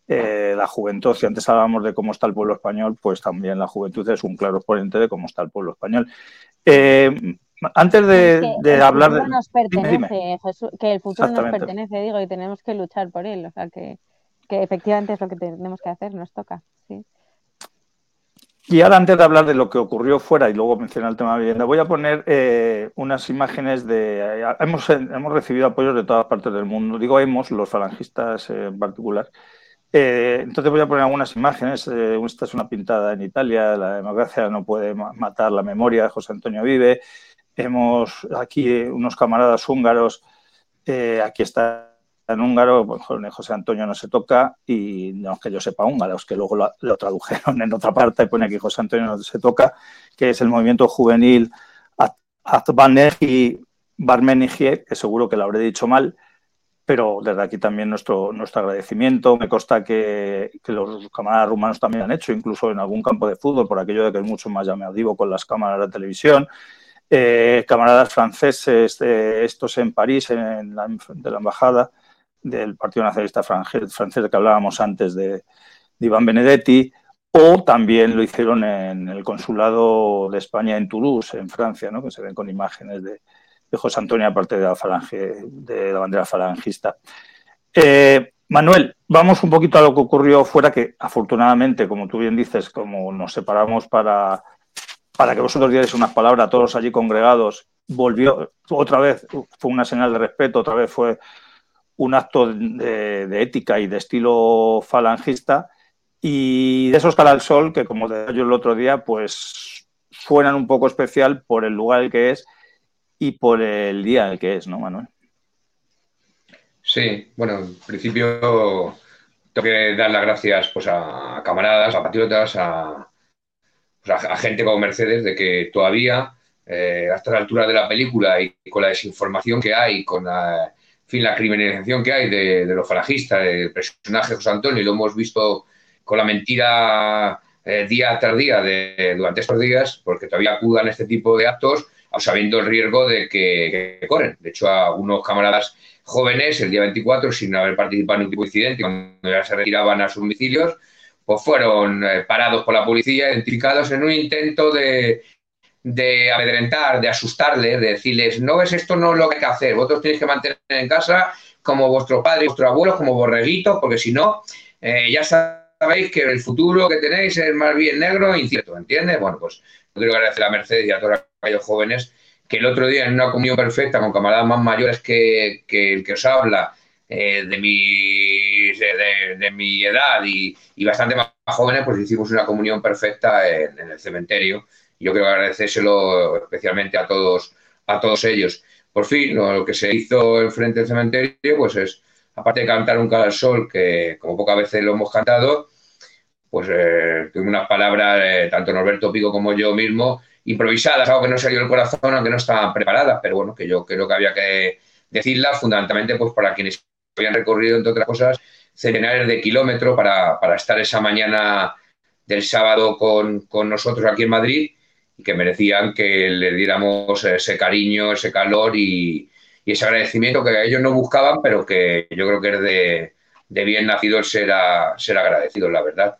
S1: eh, la juventud, si antes hablábamos de cómo está el pueblo español, pues también la juventud es un claro exponente de cómo está el pueblo español. Eh, antes de, hablar de.
S2: Nos pertenece, que el futuro nos pertenece, digo, y tenemos que luchar por él. O sea, que, efectivamente es lo que tenemos que hacer, nos toca.
S1: Y ahora, antes de hablar de lo que ocurrió fuera y luego mencionar el tema de vivienda, voy a poner eh, unas imágenes de. Hemos, hemos recibido apoyos de todas partes del mundo. Digo, hemos, los falangistas en particular. Eh, entonces voy a poner algunas imágenes. Eh, esta es una pintada en Italia. La democracia no puede matar la memoria. José Antonio Vive. Hemos aquí unos camaradas húngaros, eh, aquí está en húngaro, pues José Antonio no se toca y no que yo sepa húngaro, es que luego lo, tradujeron en otra parte y pone aquí José Antonio no se toca, que es el movimiento juvenil Azbanergi Barmenigie, que seguro que lo habré dicho mal, pero desde aquí también nuestro, nuestro agradecimiento. Me consta que, que, los camaradas rumanos también han hecho, incluso en algún campo de fútbol, por aquello de que es mucho más llamativo con las cámaras de televisión. Eh, camaradas franceses, estos en París, en la, de la embajada del Partido Nacionalista francés, que hablábamos antes de, Iván Benedetti, o también lo hicieron en el consulado de España en Toulouse, en Francia, ¿no? que se ven con imágenes de, José Antonio, aparte de la, falange, de la bandera falangista. Eh, Manuel, vamos un poquito a lo que ocurrió fuera, que afortunadamente, como tú bien dices, como nos separamos para para que vosotros dierais unas palabras a todos allí congregados, volvió otra vez, fue una señal de respeto, otra vez fue un acto de, ética y de estilo falangista. Y de esos cara al sol, que como decía yo el otro día, pues suenan un poco especial por el lugar que es y por el día el que es, ¿no, Manuel?
S3: Sí, bueno, en principio tengo que dar las gracias pues, a camaradas, a patriotas, a, a, gente como Mercedes de que todavía, eh, la altura de la película y con la desinformación que hay, con la, fin, la criminalización que hay de, los falangistas, del personaje José Antonio, y lo hemos visto con la mentira eh, día tras día de, durante estos días, porque todavía acudan a este tipo de actos, sabiendo el riesgo de que, corren. De hecho, a algunos camaradas jóvenes, el día 24, sin haber participado en un tipo de incidente, cuando ya se retiraban a sus domicilios, pues fueron eh, parados por la policía, identificados en un intento de, de amedrentar, de asustarles, de decirles, no es esto no es lo que hay que hacer, vosotros tenéis que mantener en casa como vuestro padre vuestro abuelo, como borreguitos, porque si no, eh, ya sabéis que el futuro que tenéis es más bien negro e incierto, ¿entiendes? Bueno, pues yo quiero agradecer a Mercedes y a todos aquellos jóvenes que el otro día en una comunión perfecta con camaradas más mayores que, que el que os habla, eh, de, mi, de, mi edad y, bastante más jóvenes, pues hicimos una comunión perfecta en, el cementerio. Y yo quiero agradecérselo especialmente a todos, a todos ellos. Por fin, lo, que se hizo enfrente del cementerio, pues es, aparte de cantar un cara al sol, que como pocas veces lo hemos cantado, pues eh, tuvimos unas palabras, eh, tanto Norberto Pico como yo mismo, improvisadas, algo que no salió del corazón, aunque no estaban preparadas, pero bueno, que yo creo que había que decirlas fundamentalmente pues para quienes habían recorrido, entre otras cosas, centenares de kilómetros para, estar esa mañana del sábado con, nosotros aquí en Madrid y que merecían que le diéramos ese cariño, ese calor y, ese agradecimiento que ellos no buscaban, pero que yo creo que es de, bien nacido ser, ser agradecido, la verdad.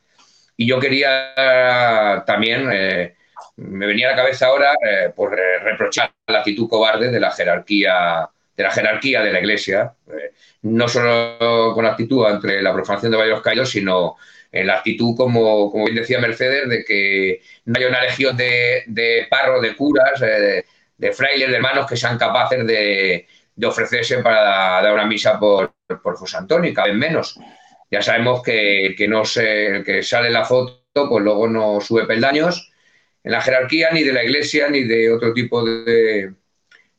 S3: Y yo quería también, eh, me venía a la cabeza ahora, eh, por reprochar la actitud cobarde de la jerarquía de la jerarquía de la Iglesia, eh, no solo con actitud entre la profanación de varios caídos, sino en la actitud, como, como bien decía Mercedes, de que no haya una legión de, de parros, de curas, eh, de, frailes, de hermanos que sean capaces de, ofrecerse para dar una misa por, por José Antonio, y caben menos. Ya sabemos que, que no se, que sale la foto, pues luego no sube peldaños en la jerarquía ni de la Iglesia ni de otro tipo de,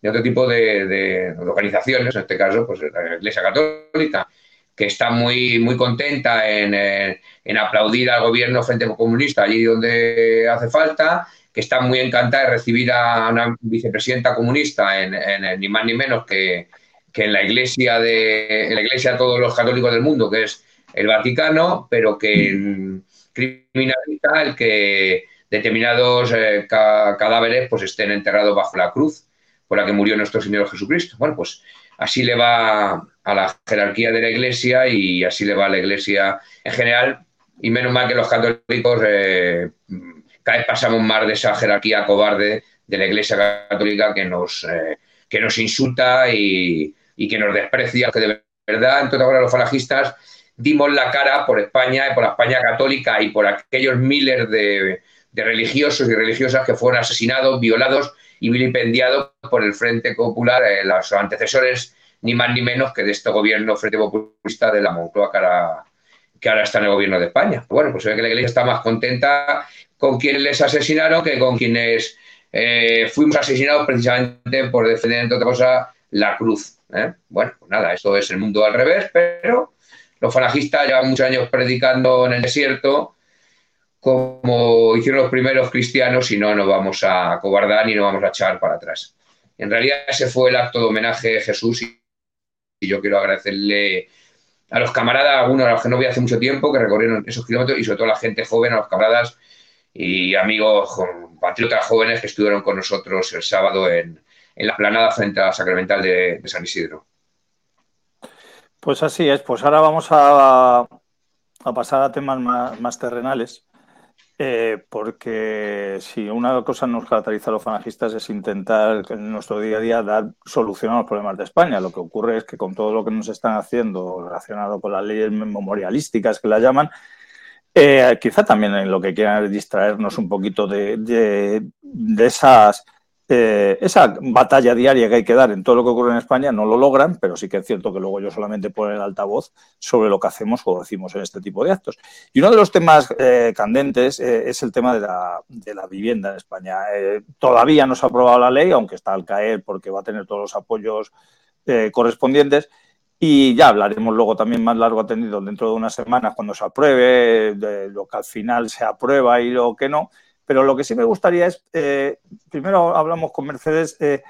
S3: de otro tipo de, organizaciones, en este caso, pues la Iglesia Católica, que está muy, muy contenta en, aplaudir al gobierno frente comunista allí donde hace falta, que está muy encantada de recibir a una vicepresidenta comunista en, ni más ni menos que, en la iglesia de la iglesia de todos los católicos del mundo, que es el Vaticano, pero que criminaliza el que determinados eh, cadáveres pues estén enterrados bajo la cruz por la que murió nuestro Señor Jesucristo. Bueno, pues así le va a la jerarquía de la Iglesia y así le va a la Iglesia en general. Y menos mal que los católicos eh, cada vez pasamos más de esa jerarquía cobarde de la Iglesia católica que nos, eh, que nos insulta y, que nos desprecia, que de verdad, entonces ahora los falangistas dimos la cara por España y por la España católica y por aquellos miles de, de religiosos y religiosas que fueron asesinados, violados y vilipendiado por el Frente Popular, eh, los antecesores ni más ni menos que de este gobierno Frente Populista de la Moncloa que ahora, que ahora está en el gobierno de España. Bueno, pues ve que la Iglesia está más contenta con quienes les asesinaron que con quienes eh, fuimos asesinados precisamente por defender, entre otra cosa, la cruz. ¿eh? Bueno, pues nada, esto es el mundo al revés, pero los falangistas llevan muchos años predicando en el desierto como hicieron los primeros cristianos y no nos vamos a cobardar ni nos vamos a echar para atrás. En realidad ese fue el acto de homenaje a Jesús y yo quiero agradecerle a los camaradas, algunos a los que no vi hace mucho tiempo, que recorrieron esos kilómetros y sobre todo a la gente joven, a los camaradas y amigos, patriotas jóvenes que estuvieron con nosotros el sábado en, la planada frente a la Sacramental de, San Isidro.
S1: Pues así es, pues ahora vamos a, pasar a temas más terrenales. Eh, porque si una cosa nos caracteriza a los falangistas es intentar en nuestro día a día dar solución a los problemas de España. Lo que ocurre es que con todo lo que nos están haciendo relacionado con las leyes memorialísticas que la llaman, eh, quizá también en lo que quieran distraernos un poquito de esas eh, esa batalla diaria que hay que dar en todo lo que ocurre en España no lo logran, pero sí que es cierto que luego yo solamente ponen el altavoz sobre lo que hacemos o decimos en este tipo de actos. Y uno de los temas eh, candentes eh, es el tema de la, vivienda en España. todavía no se ha aprobado la ley, aunque está al caer porque va a tener todos los apoyos correspondientes. Y ya hablaremos luego también más largo atendido dentro de unas semanas cuando se apruebe, de lo que al final se aprueba y lo que no. Pero lo que sí me gustaría es, eh, primero hablamos con Mercedes, eh,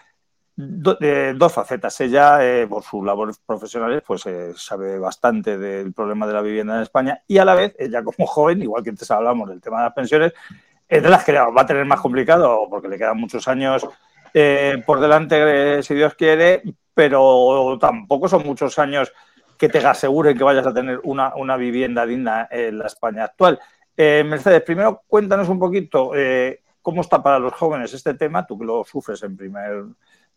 S1: dos facetas. Ella, eh, por sus labores profesionales, pues sabe bastante del problema de la vivienda en España y a la vez, ella como joven, igual que antes hablamos del tema de las pensiones, es de las que va a tener más complicado porque le quedan muchos años por delante, si Dios quiere, pero tampoco son muchos años que te aseguren que vayas a tener una vivienda digna en la España actual. Eh, Mercedes, primero cuéntanos un poquito eh, cómo está para los jóvenes este tema, tú que lo sufres en, primer,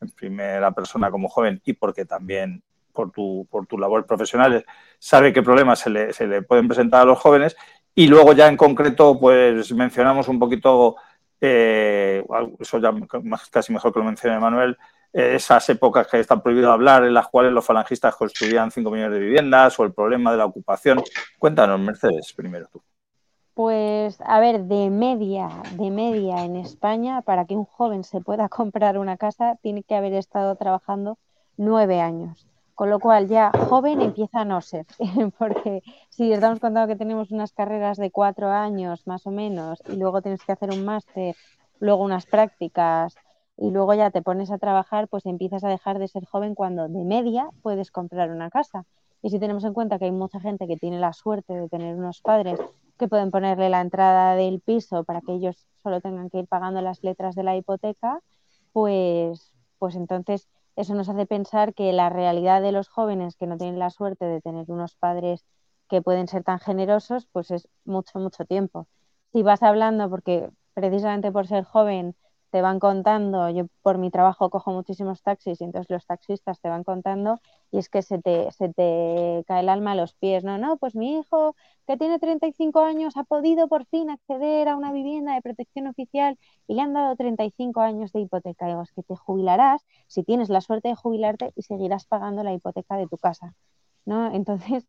S1: en primera persona como joven y porque también por tu, por tu labor profesional sabe qué problemas se le, se le pueden presentar a los jóvenes y luego ya en concreto pues mencionamos un poquito, eh, eso ya casi mejor que lo mencione Manuel, esas épocas que están prohibido hablar, en las cuales los falangistas construían 5 millones de viviendas o el problema de la ocupación. Cuéntanos, Mercedes, primero tú.
S2: Pues, a ver, de media, de media en España, para que un joven se pueda comprar una casa, tiene que haber estado trabajando nueve años. Con lo cual ya joven empieza a no ser, porque si estamos contando que tenemos unas carreras de cuatro años más o menos y luego tienes que hacer un máster, luego unas prácticas y luego ya te pones a trabajar, pues empiezas a dejar de ser joven cuando de media puedes comprar una casa. Y si tenemos en cuenta que hay mucha gente que tiene la suerte de tener unos padres que pueden ponerle la entrada del piso para que ellos solo tengan que ir pagando las letras de la hipoteca, pues, pues entonces eso nos hace pensar que la realidad de los jóvenes que no tienen la suerte de tener unos padres que pueden ser tan generosos, pues es mucho, mucho tiempo. Si vas hablando, porque precisamente por ser joven te van contando, yo por mi trabajo cojo muchísimos taxis y entonces los taxistas te van contando y es que se te, se te cae el alma a los pies, no, no, pues mi hijo que tiene 35 años ha podido por fin acceder a una vivienda de protección oficial y le han dado 35 años de hipoteca. Digo, es que te jubilarás si tienes la suerte de jubilarte y seguirás pagando la hipoteca de tu casa, ¿no? Entonces,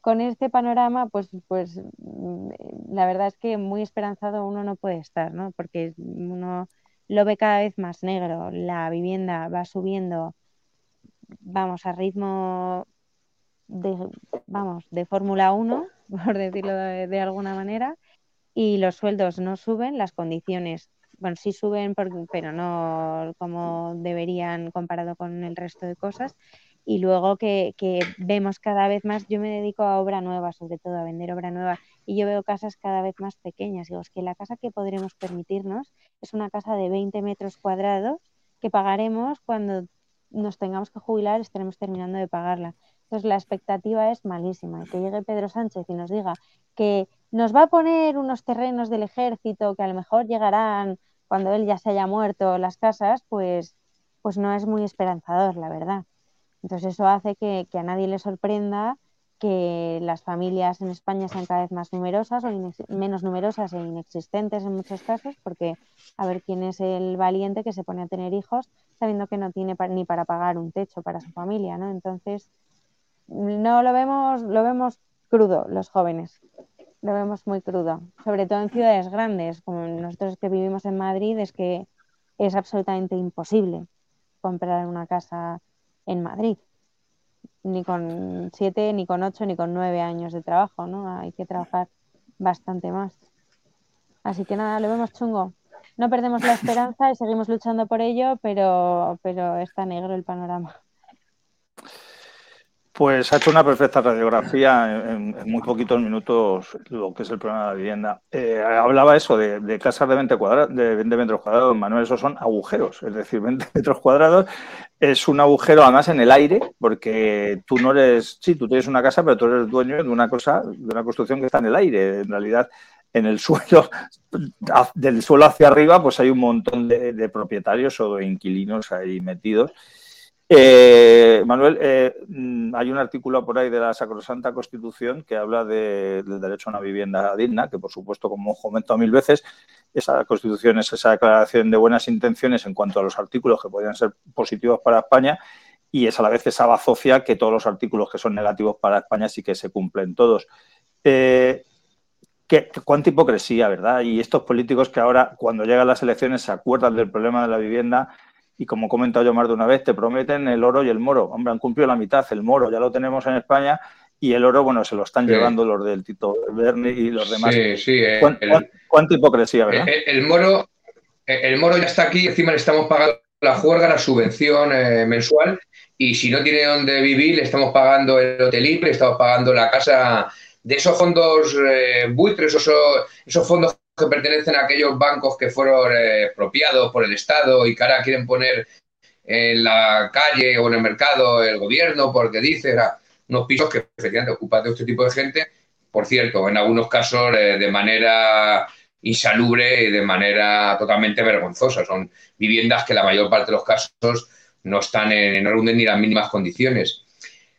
S2: con este panorama, pues, pues mm, la verdad es que muy esperanzado uno no puede estar, ¿no? Porque uno lo ve cada vez más negro, la vivienda va subiendo, vamos, a ritmo de, vamos, de Fórmula 1, por decirlo de, alguna manera, y los sueldos no suben, las condiciones, bueno, sí suben, pero no como deberían comparado con el resto de cosas, y luego que, que, vemos cada vez más, yo me dedico a obra nueva, sobre todo a vender obra nueva, y yo veo casas cada vez más pequeñas. Digo, es que la casa que podremos permitirnos es una casa de 20 metros cuadrados que pagaremos cuando nos tengamos que jubilar, estaremos terminando de pagarla. Entonces la expectativa es malísima. Que llegue Pedro Sánchez y nos diga que nos va a poner unos terrenos del ejército que a lo mejor llegarán cuando él ya se haya muerto las casas, pues, pues no es muy esperanzador, la verdad. Entonces eso hace que, a nadie le sorprenda que las familias en España sean cada vez más numerosas o menos numerosas e inexistentes en muchos casos, porque a ver quién es el valiente que se pone a tener hijos sabiendo que no tiene ni para pagar un techo para su familia, ¿no? Entonces, no lo vemos, lo vemos crudo los jóvenes, lo vemos muy crudo, sobre todo en ciudades grandes, como nosotros que vivimos en Madrid, es que es absolutamente imposible comprar una casa en Madrid. Ni con siete, ni con ocho, ni con nueve años de trabajo, ¿no? Hay que trabajar bastante más. Así que nada, lo vemos chungo. No perdemos la esperanza y seguimos luchando por ello, pero, pero está negro el panorama.
S1: Pues ha hecho una perfecta radiografía en, muy poquitos minutos lo que es el problema de la vivienda. Eh, hablaba eso de, casas de 20, de 20 metros cuadrados, Manuel, esos son agujeros, es decir, 20 metros cuadrados es un agujero además en el aire, porque tú no eres, sí, tú tienes una casa, pero tú eres dueño de una cosa, de una construcción que está en el aire. En realidad, en el suelo, del suelo hacia arriba, pues hay un montón de, de propietarios o de inquilinos ahí metidos eh, Manuel, eh, mm, hay un artículo por ahí de la Sacrosanta Constitución que habla del derecho a una vivienda digna, que por supuesto, como comentado mil veces, esa Constitución es esa declaración de buenas intenciones en cuanto a los artículos que podrían ser positivos para España y es a la vez esa bazofia que todos los artículos que son negativos para España sí que se cumplen todos. Eh, ¿qué, cuánta hipocresía, ¿verdad? Y estos políticos que ahora, cuando llegan las elecciones, se acuerdan del problema de la vivienda y como he comentado yo más de una vez, te prometen el oro y el moro. Hombre, han cumplido la mitad. El moro ya lo tenemos en España y el oro, bueno, se lo están llevando los del Tito Berni y los demás.
S3: Sí, sí.
S1: Eh, ¿Cuánta hipocresía, verdad?
S3: El, moro, el moro ya está aquí, encima le estamos pagando la juerga, la subvención eh, mensual y si no tiene dónde vivir, le estamos pagando el hotel le estamos pagando la casa de esos fondos eh, buitres, esos, esos fondos que pertenecen a aquellos bancos que fueron eh, expropiados por el Estado y que ahora quieren poner en la calle o en el mercado el gobierno porque dice unos pisos que efectivamente ocupan de este tipo de gente, por cierto, en algunos casos eh, de manera insalubre y de manera totalmente vergonzosa. Son viviendas que la mayor parte de los casos no están en, no ni las mínimas condiciones.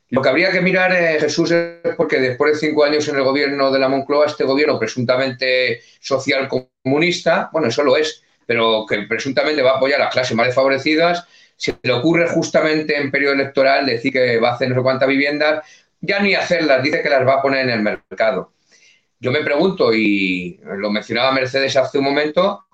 S3: Lo que habría que mirar, eh, Jesús, es porque después de cinco años en el gobierno de la Moncloa, este gobierno presuntamente social comunista, bueno, eso lo es, pero que presuntamente va a apoyar a las clases más desfavorecidas, se le ocurre justamente en periodo electoral decir que va a hacer no sé cuántas viviendas, ya ni hacerlas, dice que las va a poner en el mercado. Yo me pregunto, y lo mencionaba Mercedes hace un momento,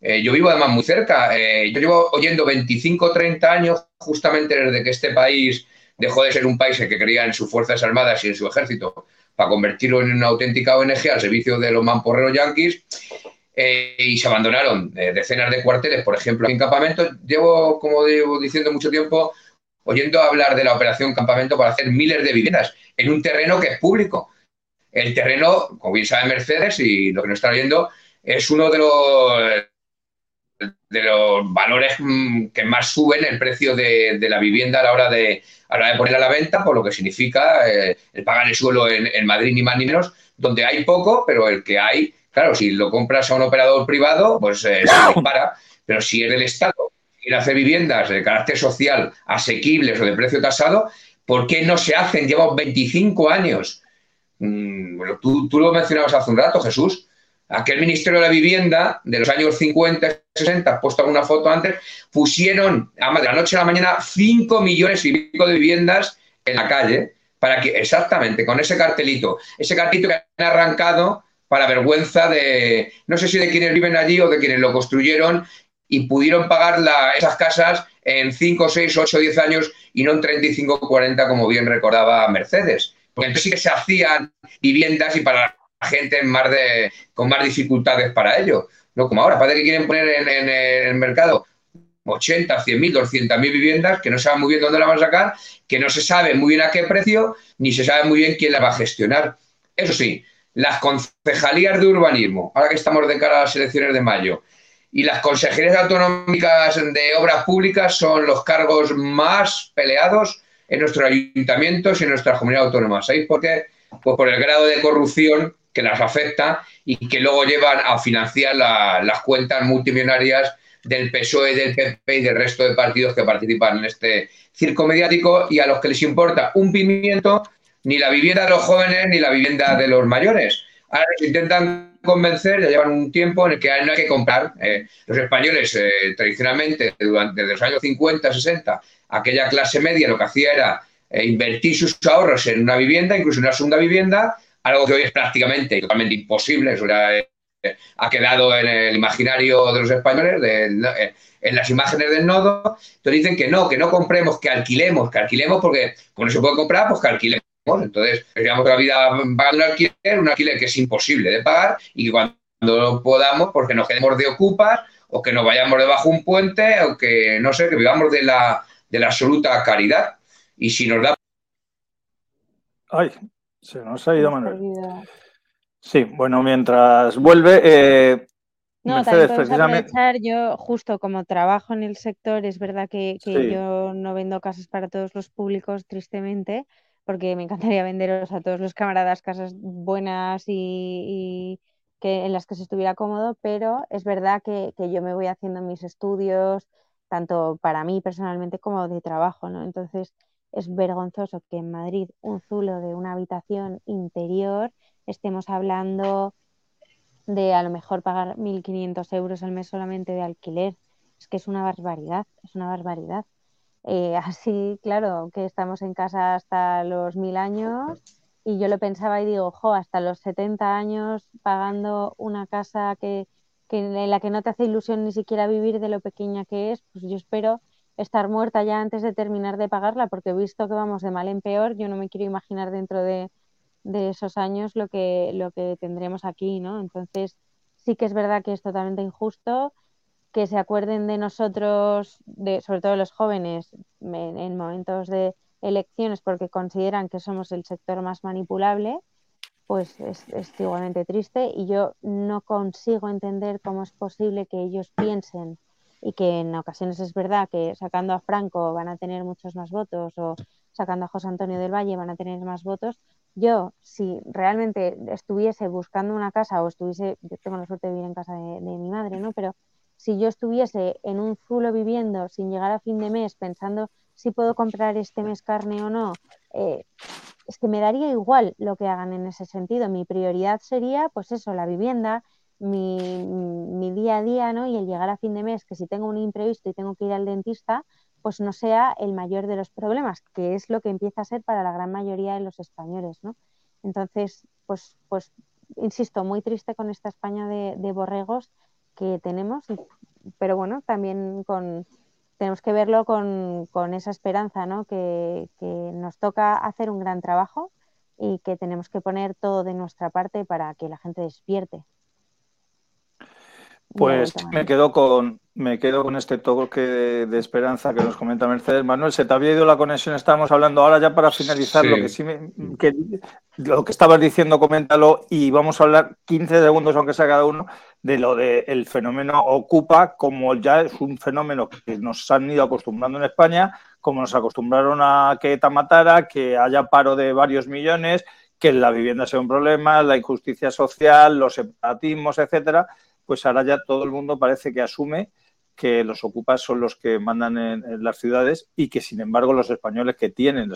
S3: eh, yo vivo además muy cerca, eh, yo llevo oyendo 25 o 30 años justamente desde que este país dejó de ser un país que creía en sus Fuerzas Armadas y en su ejército para convertirlo en una auténtica ONG al servicio de los mamporreros yanquis eh, y se abandonaron decenas de cuarteles, por ejemplo, en campamentos. Llevo, como digo, diciendo mucho tiempo, oyendo hablar de la operación Campamento para hacer miles de viviendas en un terreno que es público. El terreno, como bien sabe Mercedes y lo que nos está viendo, es uno de los de los valores mm, que más suben el precio de, la vivienda a la hora de, a la hora de ponerla a la venta, por lo que significa eh, el pagar el suelo en, Madrid ni más ni menos, donde hay poco, pero el que hay, claro, si lo compras a un operador privado, pues eh, se dispara, pero si es del Estado, quiere hacer viviendas de carácter social asequibles o de precio tasado, ¿por qué no se hacen? Llevamos 25 años. Mm, bueno, tú, tú lo mencionabas hace un rato, Jesús aquel Ministerio de la Vivienda de los años 50, 60, puesto alguna foto antes, pusieron de la noche a la mañana 5 millones y pico de viviendas en la calle para que, exactamente, con ese cartelito, ese cartelito que han arrancado para vergüenza de, no sé si de quienes viven allí o de quienes lo construyeron y pudieron pagar esas casas en 5, 6, 8, 10 años y no en 35 o 40, como bien recordaba Mercedes. Porque sí que se hacían viviendas y para gente más de, con más dificultades para ello. No como ahora, parece que quieren poner en, el mercado 80, 100 mil, 200 mil viviendas que no saben muy bien dónde las van a sacar, que no se sabe muy bien a qué precio, ni se sabe muy bien quién las va a gestionar. Eso sí, las concejalías de urbanismo, ahora que estamos de cara a las elecciones de mayo, y las consejerías autonómicas de obras públicas son los cargos más peleados en nuestros ayuntamientos y en nuestras comunidades autónomas. ¿Sabéis por qué? Pues por el grado de corrupción que las afecta y que luego llevan a financiar las cuentas multimillonarias del PSOE, del PP y del resto de partidos que participan en este circo mediático y a los que les importa un pimiento ni la vivienda de los jóvenes ni la vivienda de los mayores. Ahora nos intentan convencer, ya llevan un tiempo en el que no hay que comprar. Eh, los españoles, eh, tradicionalmente, durante, los años 50, 60, aquella clase media lo que hacía era eh, invertir sus ahorros en una vivienda, incluso en una segunda vivienda, algo que hoy es prácticamente totalmente imposible, eso ya eh, ha quedado en el imaginario de los españoles, eh, en las imágenes del nodo, entonces dicen que no, que no compremos, que alquilemos, que alquilemos porque como no se puede comprar, pues que alquilemos. Entonces, digamos que la vida pagando un alquiler, un alquiler que es imposible de pagar y que cuando podamos, porque nos quedemos de ocupas o que nos vayamos debajo de un puente o que, no sé, que vivamos de la, de la absoluta caridad. Y si nos da
S1: Ay, se nos ha ido Manuel. Sí, bueno, mientras vuelve. Eh,
S2: no, también aprovechar, yo justo como trabajo en el sector, es verdad que, yo no vendo casas para todos los públicos, tristemente, porque me encantaría venderos a todos los camaradas casas buenas y, que, en las que se estuviera cómodo, pero es verdad que, que, yo me voy haciendo mis estudios, tanto para mí personalmente como de trabajo, ¿no? Entonces es vergonzoso que en Madrid un zulo de una habitación interior estemos hablando de a lo mejor pagar 1.500 euros al mes solamente de alquiler. Es que es una barbaridad, es una barbaridad. Eh, así, claro, que estamos en casa hasta los mil años y yo lo pensaba y digo, jo, hasta los 70 años pagando una casa que, que en la que no te hace ilusión ni siquiera vivir de lo pequeña que es, pues yo espero estar muerta ya antes de terminar de pagarla, porque visto que vamos de mal en peor, yo no me quiero imaginar dentro de, de esos años lo que, lo que tendremos aquí, ¿no? Entonces, sí que es verdad que es totalmente injusto que se acuerden de nosotros, de, sobre todo los jóvenes, en, momentos de elecciones porque consideran que somos el sector más manipulable, pues es, es, igualmente triste y yo no consigo entender cómo es posible que ellos piensen y que en ocasiones es verdad que sacando a Franco van a tener muchos más votos o sacando a José Antonio del Valle van a tener más votos, yo, si realmente estuviese buscando una casa o estuviese, yo tengo la suerte de vivir en casa de, mi madre, ¿no? Pero si yo estuviese en un zulo viviendo sin llegar a fin de mes pensando si puedo comprar este mes carne o no, eh, es que me daría igual lo que hagan en ese sentido. Mi prioridad sería, pues eso, la vivienda, mi, día a día, ¿no? Y el llegar a fin de mes, que si tengo un imprevisto y tengo que ir al dentista, pues no sea el mayor de los problemas, que es lo que empieza a ser para la gran mayoría de los españoles, ¿no? Entonces, pues, pues insisto, muy triste con esta España de, borregos que tenemos, pero bueno, también con, tenemos que verlo con, esa esperanza, ¿no? Que, que, nos toca hacer un gran trabajo y que tenemos que poner todo de nuestra parte para que la gente despierte.
S1: Pues me quedo con me quedo con este toque de, esperanza que nos comenta Mercedes. Manuel, se te había ido la conexión, estábamos hablando ahora ya para finalizar lo que sí que, lo que estabas diciendo, coméntalo y vamos a hablar 15 segundos, aunque sea cada uno, de lo del fenómeno Ocupa, como ya es un fenómeno que nos han ido acostumbrando en España, como nos acostumbraron a que ETA matara, que haya paro de varios millones, que la vivienda sea un problema, la injusticia social, los separatismos, etcétera pues ahora ya todo el mundo parece que asume que los ocupas son los que mandan en, las ciudades y que, sin embargo, los españoles que tienen,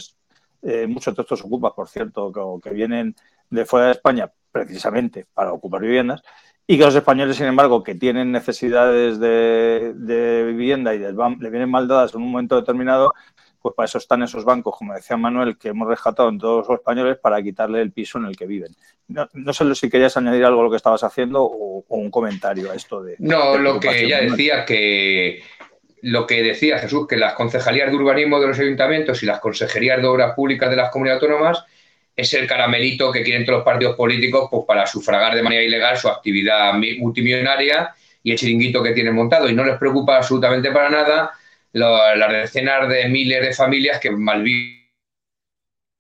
S1: eh, muchos de estos ocupas, por cierto, que, vienen de fuera de España precisamente para ocupar viviendas, y que los españoles, sin embargo, que tienen necesidades de, vivienda y les, le vienen mal dadas en un momento determinado, pues para eso están esos bancos, como decía Manuel, que hemos rescatado en todos los españoles para quitarle el piso en el que viven. No, sé si querías añadir algo a lo que estabas haciendo o, un comentario a esto de...
S3: No, lo que ya decía que lo que decía Jesús, que las concejalías de urbanismo de los ayuntamientos y las consejerías de obras públicas de las comunidades autónomas es el caramelito que quieren todos los partidos políticos pues, para sufragar de manera ilegal su actividad multimillonaria y el chiringuito que tienen montado. Y no les preocupa absolutamente para nada las decenas de miles de familias que malviven,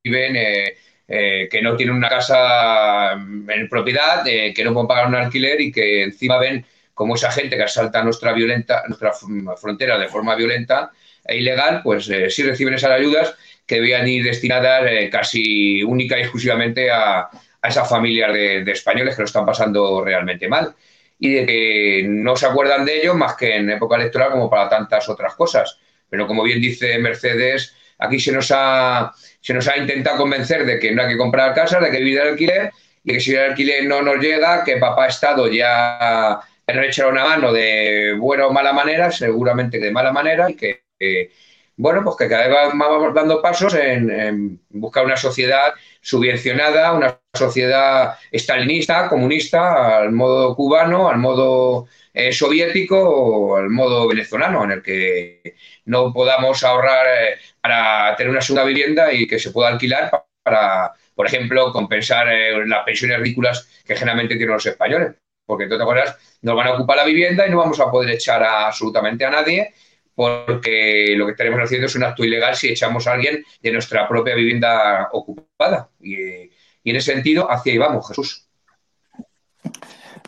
S3: eh, eh, que no tienen una casa en propiedad, eh, que no pueden pagar un alquiler y que encima ven como esa gente que asalta nuestra, violenta, nuestra frontera de forma violenta e ilegal, pues sí reciben esas ayudas que debían ir destinadas casi única y exclusivamente a, esas familias de, españoles que lo están pasando realmente mal y de que no se acuerdan de ello más que en época electoral como para tantas otras cosas. Pero como bien dice Mercedes, aquí se nos ha, se nos ha intentado convencer de que no hay que comprar casas, de que vivir de alquiler y que si el alquiler no nos llega, que papá Estado ya, nos echará una mano de buena o mala manera, seguramente de mala manera, y que, bueno, pues que cada vez vamos dando pasos en buscar una sociedad subvencionada, una sociedad estalinista, comunista, al modo cubano, al modo eh, soviético o al modo venezolano, en el que no podamos ahorrar eh, para tener una segunda vivienda y que se pueda alquilar para, por ejemplo, compensar eh, las pensiones ridículas que generalmente tienen los españoles. Porque, de todas maneras, nos van a ocupar la vivienda y no vamos a poder echar absolutamente a nadie porque lo que estaremos haciendo es un acto ilegal si echamos a alguien de nuestra propia vivienda ocupada. Y, en ese sentido, hacia ahí vamos, Jesús.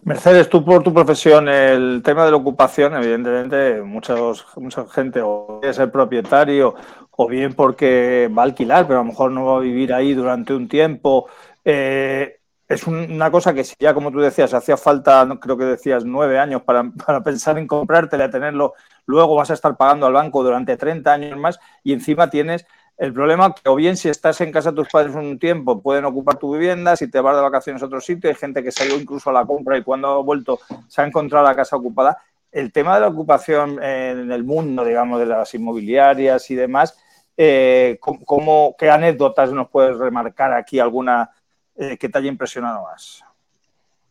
S1: Mercedes, tú por tu profesión, el tema de la ocupación, evidentemente, muchos, mucha gente o es el propietario o bien porque va a alquilar, pero a lo mejor no va a vivir ahí durante un tiempo. Eh, es una cosa que si ya, como tú decías, hacía falta, creo que decías, nueve años para, para pensar en comprártela, tenerlo, luego vas a estar pagando al banco durante 30 años más y encima tienes el problema que o bien si estás en casa de tus padres un tiempo pueden ocupar tu vivienda, si te vas de vacaciones a otro sitio, hay gente que salió incluso a la compra y cuando ha vuelto se ha encontrado la casa ocupada. El tema de la ocupación en el mundo, digamos, de las inmobiliarias y demás, eh, ¿cómo, ¿qué anécdotas nos puedes remarcar aquí alguna eh, que te haya impresionado más?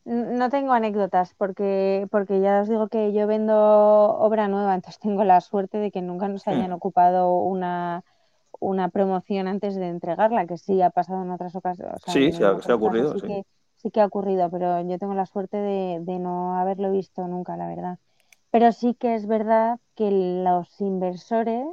S2: No tengo anécdotas porque, porque ya os digo que yo vendo obra nueva, entonces tengo la suerte de que nunca nos hayan ocupado una, una promoción antes de entregarla, que sí ha pasado en otras ocasiones.
S1: sí, sí, ha, ocurrido.
S2: Sí, Que, sí que ha ocurrido, pero yo tengo la suerte de, de no haberlo visto nunca, la verdad. Pero sí que es verdad que los inversores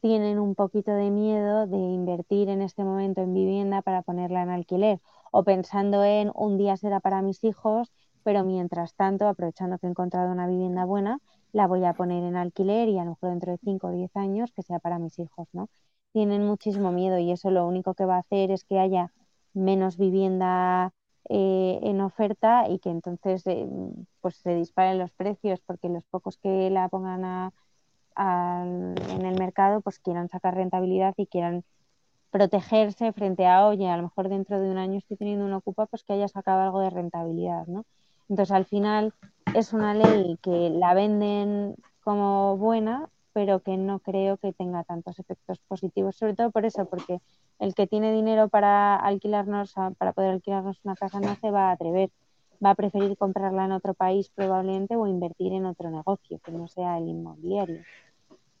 S2: tienen un poquito de miedo de invertir en este momento en vivienda para ponerla en alquiler o pensando en un día será para mis hijos, pero mientras tanto, aprovechando que he encontrado una vivienda buena, la voy a poner en alquiler y a lo mejor dentro de 5 o 10 años que sea para mis hijos, ¿no? Tienen muchísimo miedo y eso lo único que va a hacer es que haya menos vivienda eh, en oferta y que entonces eh, pues se disparen los precios porque los pocos que la pongan a, en el mercado pues quieran sacar rentabilidad y quieran protegerse frente a, oye, a lo mejor dentro de un año estoy teniendo una ocupa, pues que haya sacado algo de rentabilidad, ¿no? Entonces, al final es una ley que la venden como buena, pero que no creo que tenga tantos efectos positivos, sobre todo por eso, porque el que tiene dinero para alquilarnos, para poder alquilarnos una casa no se va a atrever, va a preferir comprarla en otro país probablemente o invertir en otro negocio que no sea el inmobiliario.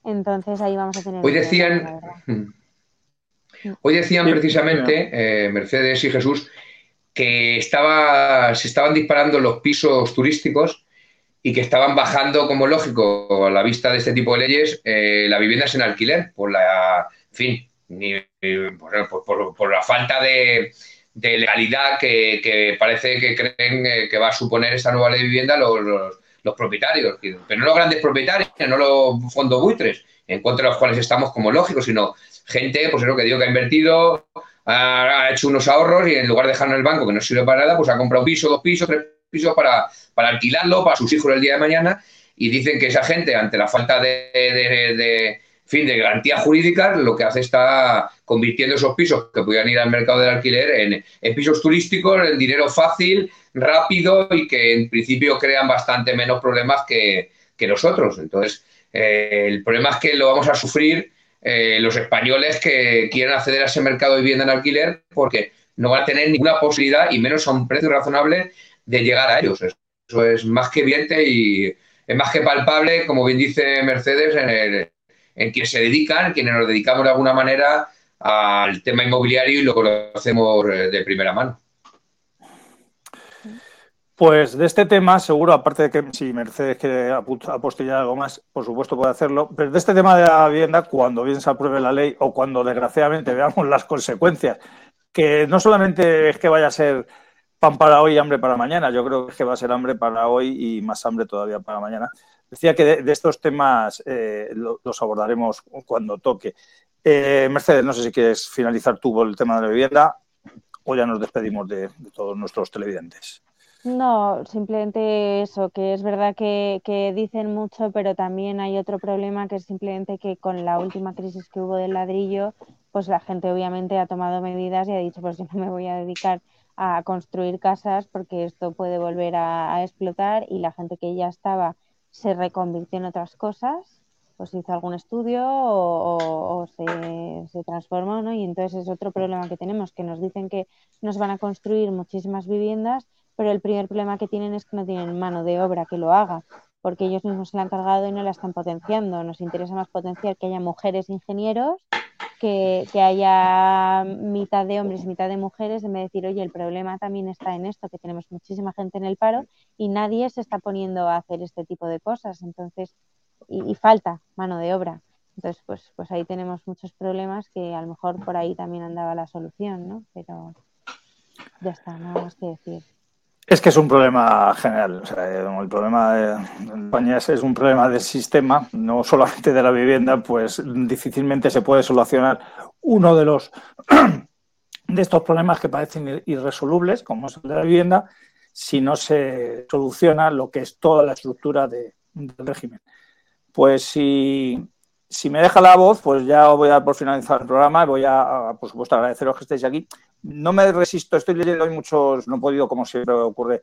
S2: Entonces ahí vamos a tener.
S3: Hoy decían. Hoy decían precisamente eh, Mercedes y Jesús que estaba, se estaban disparando los pisos turísticos y que estaban bajando, como lógico, a la vista de este tipo de leyes, eh, las viviendas en alquiler, por la, en fin, por, la falta de, legalidad que, parece que creen eh, que va a suponer esta nueva ley de vivienda los los propietarios, pero no los grandes propietarios, no los fondos buitres, en contra de los cuales estamos como lógicos, sino gente, pues es lo que digo, que ha invertido, ha, hecho unos ahorros y en lugar de dejarlo en el banco, que no sirve para nada, pues ha comprado un piso, dos pisos, tres pisos para, para alquilarlo para sus hijos el día de mañana y dicen que esa gente, ante la falta de, fin, de garantía jurídica, lo que hace está convirtiendo esos pisos que podían ir al mercado del alquiler en, pisos turísticos, en dinero fácil, rápido y que en principio crean bastante menos problemas que, nosotros. Entonces, eh, el problema es que lo vamos a sufrir eh, los españoles que quieran acceder a ese mercado de vivienda en alquiler porque no van a tener ninguna posibilidad y menos a un precio razonable de llegar a ellos. Eso es más que evidente y es más que palpable, como bien dice Mercedes, en, en quienes se dedican, quienes nos dedicamos de alguna manera al tema inmobiliario y lo conocemos eh, de primera mano.
S1: Pues de este tema, seguro, aparte de que si Mercedes quiere apostillar algo más, por supuesto puede hacerlo, pero de este tema de la vivienda, cuando bien se apruebe la ley o cuando desgraciadamente veamos las consecuencias, que no solamente es que vaya a ser pan para hoy y hambre para mañana, yo creo que va a ser hambre para hoy y más hambre todavía para mañana. Decía que de, estos temas eh, los abordaremos cuando toque. Eh, Mercedes, no sé si quieres finalizar tú el tema de la vivienda o ya nos despedimos de todos nuestros televidentes.
S2: No, simplemente eso, que es verdad que, que, dicen mucho, pero también hay otro problema que es simplemente que con la última crisis que hubo del ladrillo, pues la gente obviamente ha tomado medidas y ha dicho, pues yo no me voy a dedicar a construir casas porque esto puede volver a, explotar y la gente que ya estaba se reconvirtió en otras cosas, pues hizo algún estudio o, o se, se, transformó, ¿no? Y entonces es otro problema que tenemos, que nos dicen que nos van a construir muchísimas viviendas pero el primer problema que tienen es que no tienen mano de obra que lo haga, porque ellos mismos se la han cargado y no la están potenciando. Nos interesa más potenciar que haya mujeres ingenieros, que, haya mitad de hombres y mitad de mujeres, en de decir, oye, el problema también está en esto, que tenemos muchísima gente en el paro y nadie se está poniendo a hacer este tipo de cosas. Entonces, y, falta mano de obra. Entonces, pues, pues ahí tenemos muchos problemas que a lo mejor por ahí también andaba la solución, ¿no? Pero ya está, nada más que decir.
S1: Es que es un problema general. el problema de España es, un problema del sistema, no solamente de la vivienda, pues difícilmente se puede solucionar uno de los de estos problemas que parecen irresolubles, como es el de la vivienda, si no se soluciona lo que es toda la estructura del régimen. Pues si, si, me deja la voz, pues ya voy a por finalizar el programa y voy a, por supuesto, agradeceros que estéis aquí. No me resisto, estoy leyendo hoy muchos, no he podido, como siempre ocurre,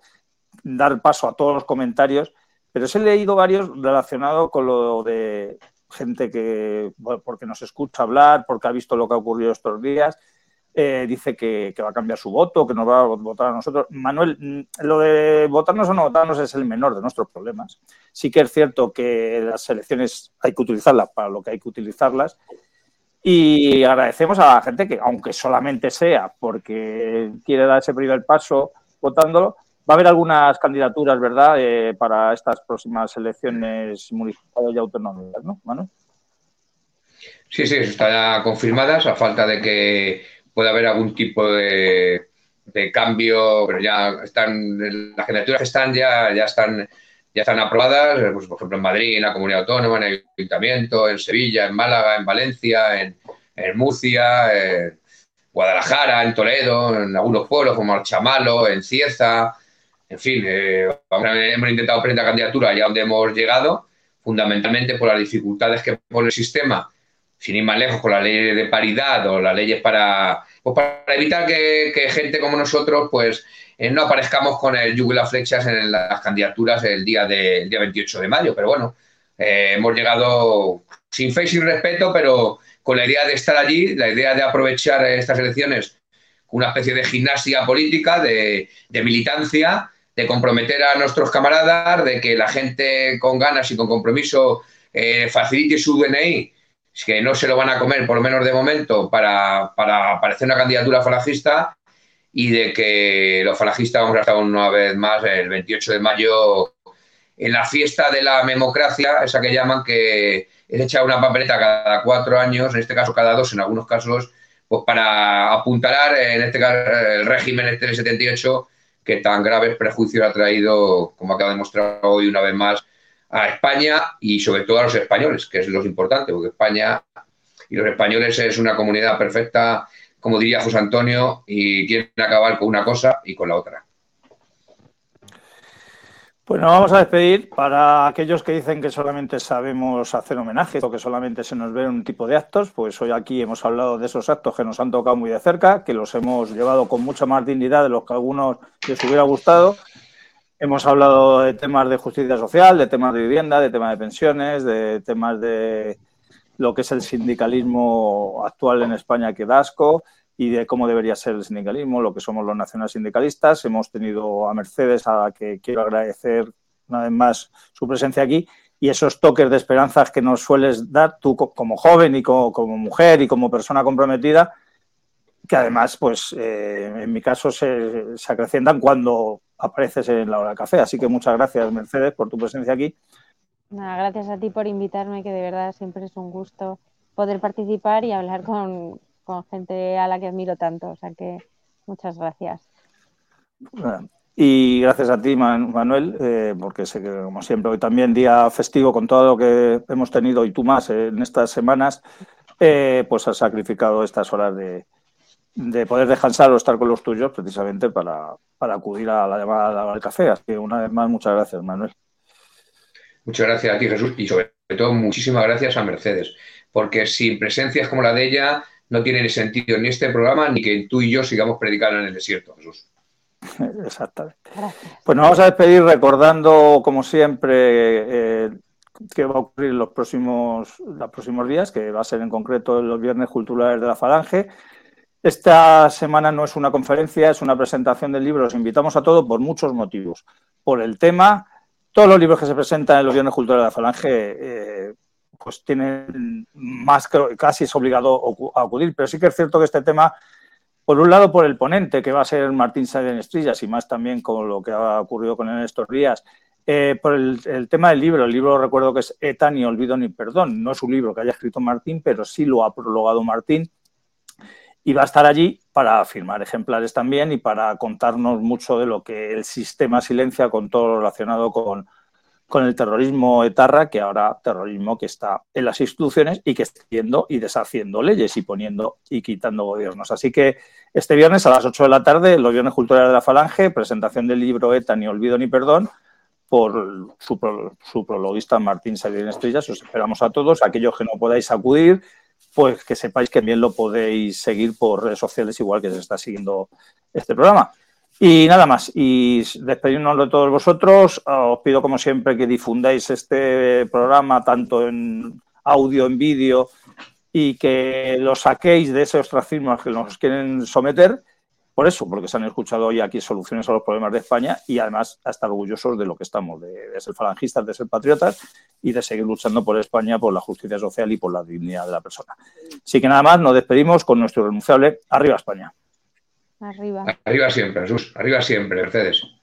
S1: dar paso a todos los comentarios, pero he leído varios relacionados con lo de gente que, porque nos escucha hablar, porque ha visto lo que ha ocurrido estos días, eh, dice que, va a cambiar su voto, que nos va a votar a nosotros. Manuel, mm, lo de votarnos o no votarnos es el menor de nuestros problemas. Sí que es cierto que las elecciones hay que utilizarlas para lo que hay que utilizarlas y agradecemos a la gente que, aunque solamente sea porque quiere dar ese primer paso votándolo, va a haber algunas candidaturas, ¿verdad?, eh, para estas próximas elecciones municipales y autonómicas, ¿no, Manuel?
S3: Sí, sí, está confirmadas, a falta de que pueda haber algún tipo de, cambio, pero ya están, las candidaturas que están ya, ya están ya están aprobadas, pues, por ejemplo, en Madrid, en la Comunidad Autónoma, en el Ayuntamiento, en Sevilla, en Málaga, en Valencia, en, Murcia, en Guadalajara, en Toledo, en algunos pueblos como Archamalo, en Cieza, en fin, eh, hemos intentado presentar candidatura allá donde hemos llegado, fundamentalmente por las dificultades que pone el sistema, sin ir más lejos con la ley de paridad o las leyes para, pues para evitar que, gente como nosotros, pues, eh, no aparezcamos con el yugo y las flechas en las candidaturas el día, de, día 28 de mayo. Pero bueno, eh, hemos llegado sin fe y sin respeto, pero con la idea de estar allí, la idea de aprovechar estas elecciones una especie de gimnasia política, de, militancia, de comprometer a nuestros camaradas, de que la gente con ganas y con compromiso eh, facilite su DNI, que no se lo van a comer, por lo menos de momento, para, para aparecer una candidatura falangista y de que los falangistas vamos a estar una vez más el 28 de mayo en la fiesta de la democracia, esa que llaman que es echar una papeleta cada cuatro años, en este caso cada dos, en algunos casos, pues para apuntalar en este caso el régimen este del 78 que tan graves prejuicios ha traído, como acaba de mostrar hoy una vez más, a España y sobre todo a los españoles, que es lo importante, porque España y los españoles es una comunidad perfecta como diría José Antonio, y quieren acabar con una cosa y con la otra.
S1: Pues nos vamos a despedir. Para aquellos que dicen que solamente sabemos hacer homenajes o que solamente se nos ve un tipo de actos, pues hoy aquí hemos hablado de esos actos que nos han tocado muy de cerca, que los hemos llevado con mucha más dignidad de los que algunos les hubiera gustado. Hemos hablado de temas de justicia social, de temas de vivienda, de temas de pensiones, de temas de lo que es el sindicalismo actual en España que dasco y de cómo debería ser el sindicalismo, lo que somos los nacionales sindicalistas. Hemos tenido a Mercedes, a la que quiero agradecer una vez más su presencia aquí, y esos toques de esperanzas que nos sueles dar tú como joven y como, mujer y como persona comprometida, que además, pues eh, en mi caso, se acrecientan cuando apareces en la hora del café. Así que muchas gracias, Mercedes, por tu presencia aquí
S2: gracias a ti por invitarme, que de verdad siempre es un gusto poder participar y hablar con, gente a la que admiro tanto. O sea que muchas gracias.
S1: Y gracias a ti, Manuel, eh, porque sé que, como siempre, hoy también día festivo con todo lo que hemos tenido y tú más en estas semanas, eh, pues has sacrificado estas horas de, poder descansar o estar con los tuyos precisamente para, para acudir a la llamada al café. Así que una vez más, muchas gracias, Manuel.
S3: Muchas gracias a ti, Jesús, y sobre todo muchísimas gracias a Mercedes, porque sin presencias como la de ella no tiene sentido ni este programa ni que tú y yo sigamos predicando en el desierto, Jesús.
S1: Exactamente. Pues nos vamos a despedir recordando, como siempre, eh, qué va a ocurrir los próximos, los próximos días, que va a ser en concreto los viernes culturales de la Falange. Esta semana no es una conferencia, es una presentación del libro. Os invitamos a todos por muchos motivos. Por el tema, todos los libros que se presentan en los Viernes Culturales de la Falange, eh, pues tienen más, casi es obligado a acudir, pero sí que es cierto que este tema, por un lado, por el ponente, que va a ser Martín Sáenz Estrillas, y más también con lo que ha ocurrido con él en estos días, Eh, por el, tema del libro, el libro recuerdo que es ETA, ni olvido ni perdón. No es un libro que haya escrito Martín, pero sí lo ha prologado Martín y va a estar allí para firmar ejemplares también y para contarnos mucho de lo que el sistema silencia con todo lo relacionado con, con el terrorismo etarra, que ahora terrorismo que está en las instituciones y que está haciendo y deshaciendo leyes y poniendo y quitando gobiernos. Así que este viernes a las 8 de la tarde, los viernes culturales de la Falange, presentación del libro ETA, ni olvido ni perdón, por su, su prologuista Martín Salier Estrellas. Os esperamos a todos. Aquellos que no podáis acudir, pues que sepáis que bien lo podéis seguir por redes sociales, igual que se está siguiendo este programa. Y nada más, y despedirnos de todos vosotros, os pido como siempre que difundáis este programa tanto en audio, en vídeo y que lo saquéis de ese ostracismo que nos quieren someter, por eso, porque se han escuchado hoy aquí soluciones a los problemas de España y además a estar orgullosos de lo que estamos, de, ser falangistas, de ser patriotas y de seguir luchando por España, por la justicia social y por la dignidad de la persona. Así que nada más, nos despedimos con nuestro renunciable Arriba España.
S2: Arriba.
S3: Arriba siempre, Jesús. Arriba siempre, Mercedes.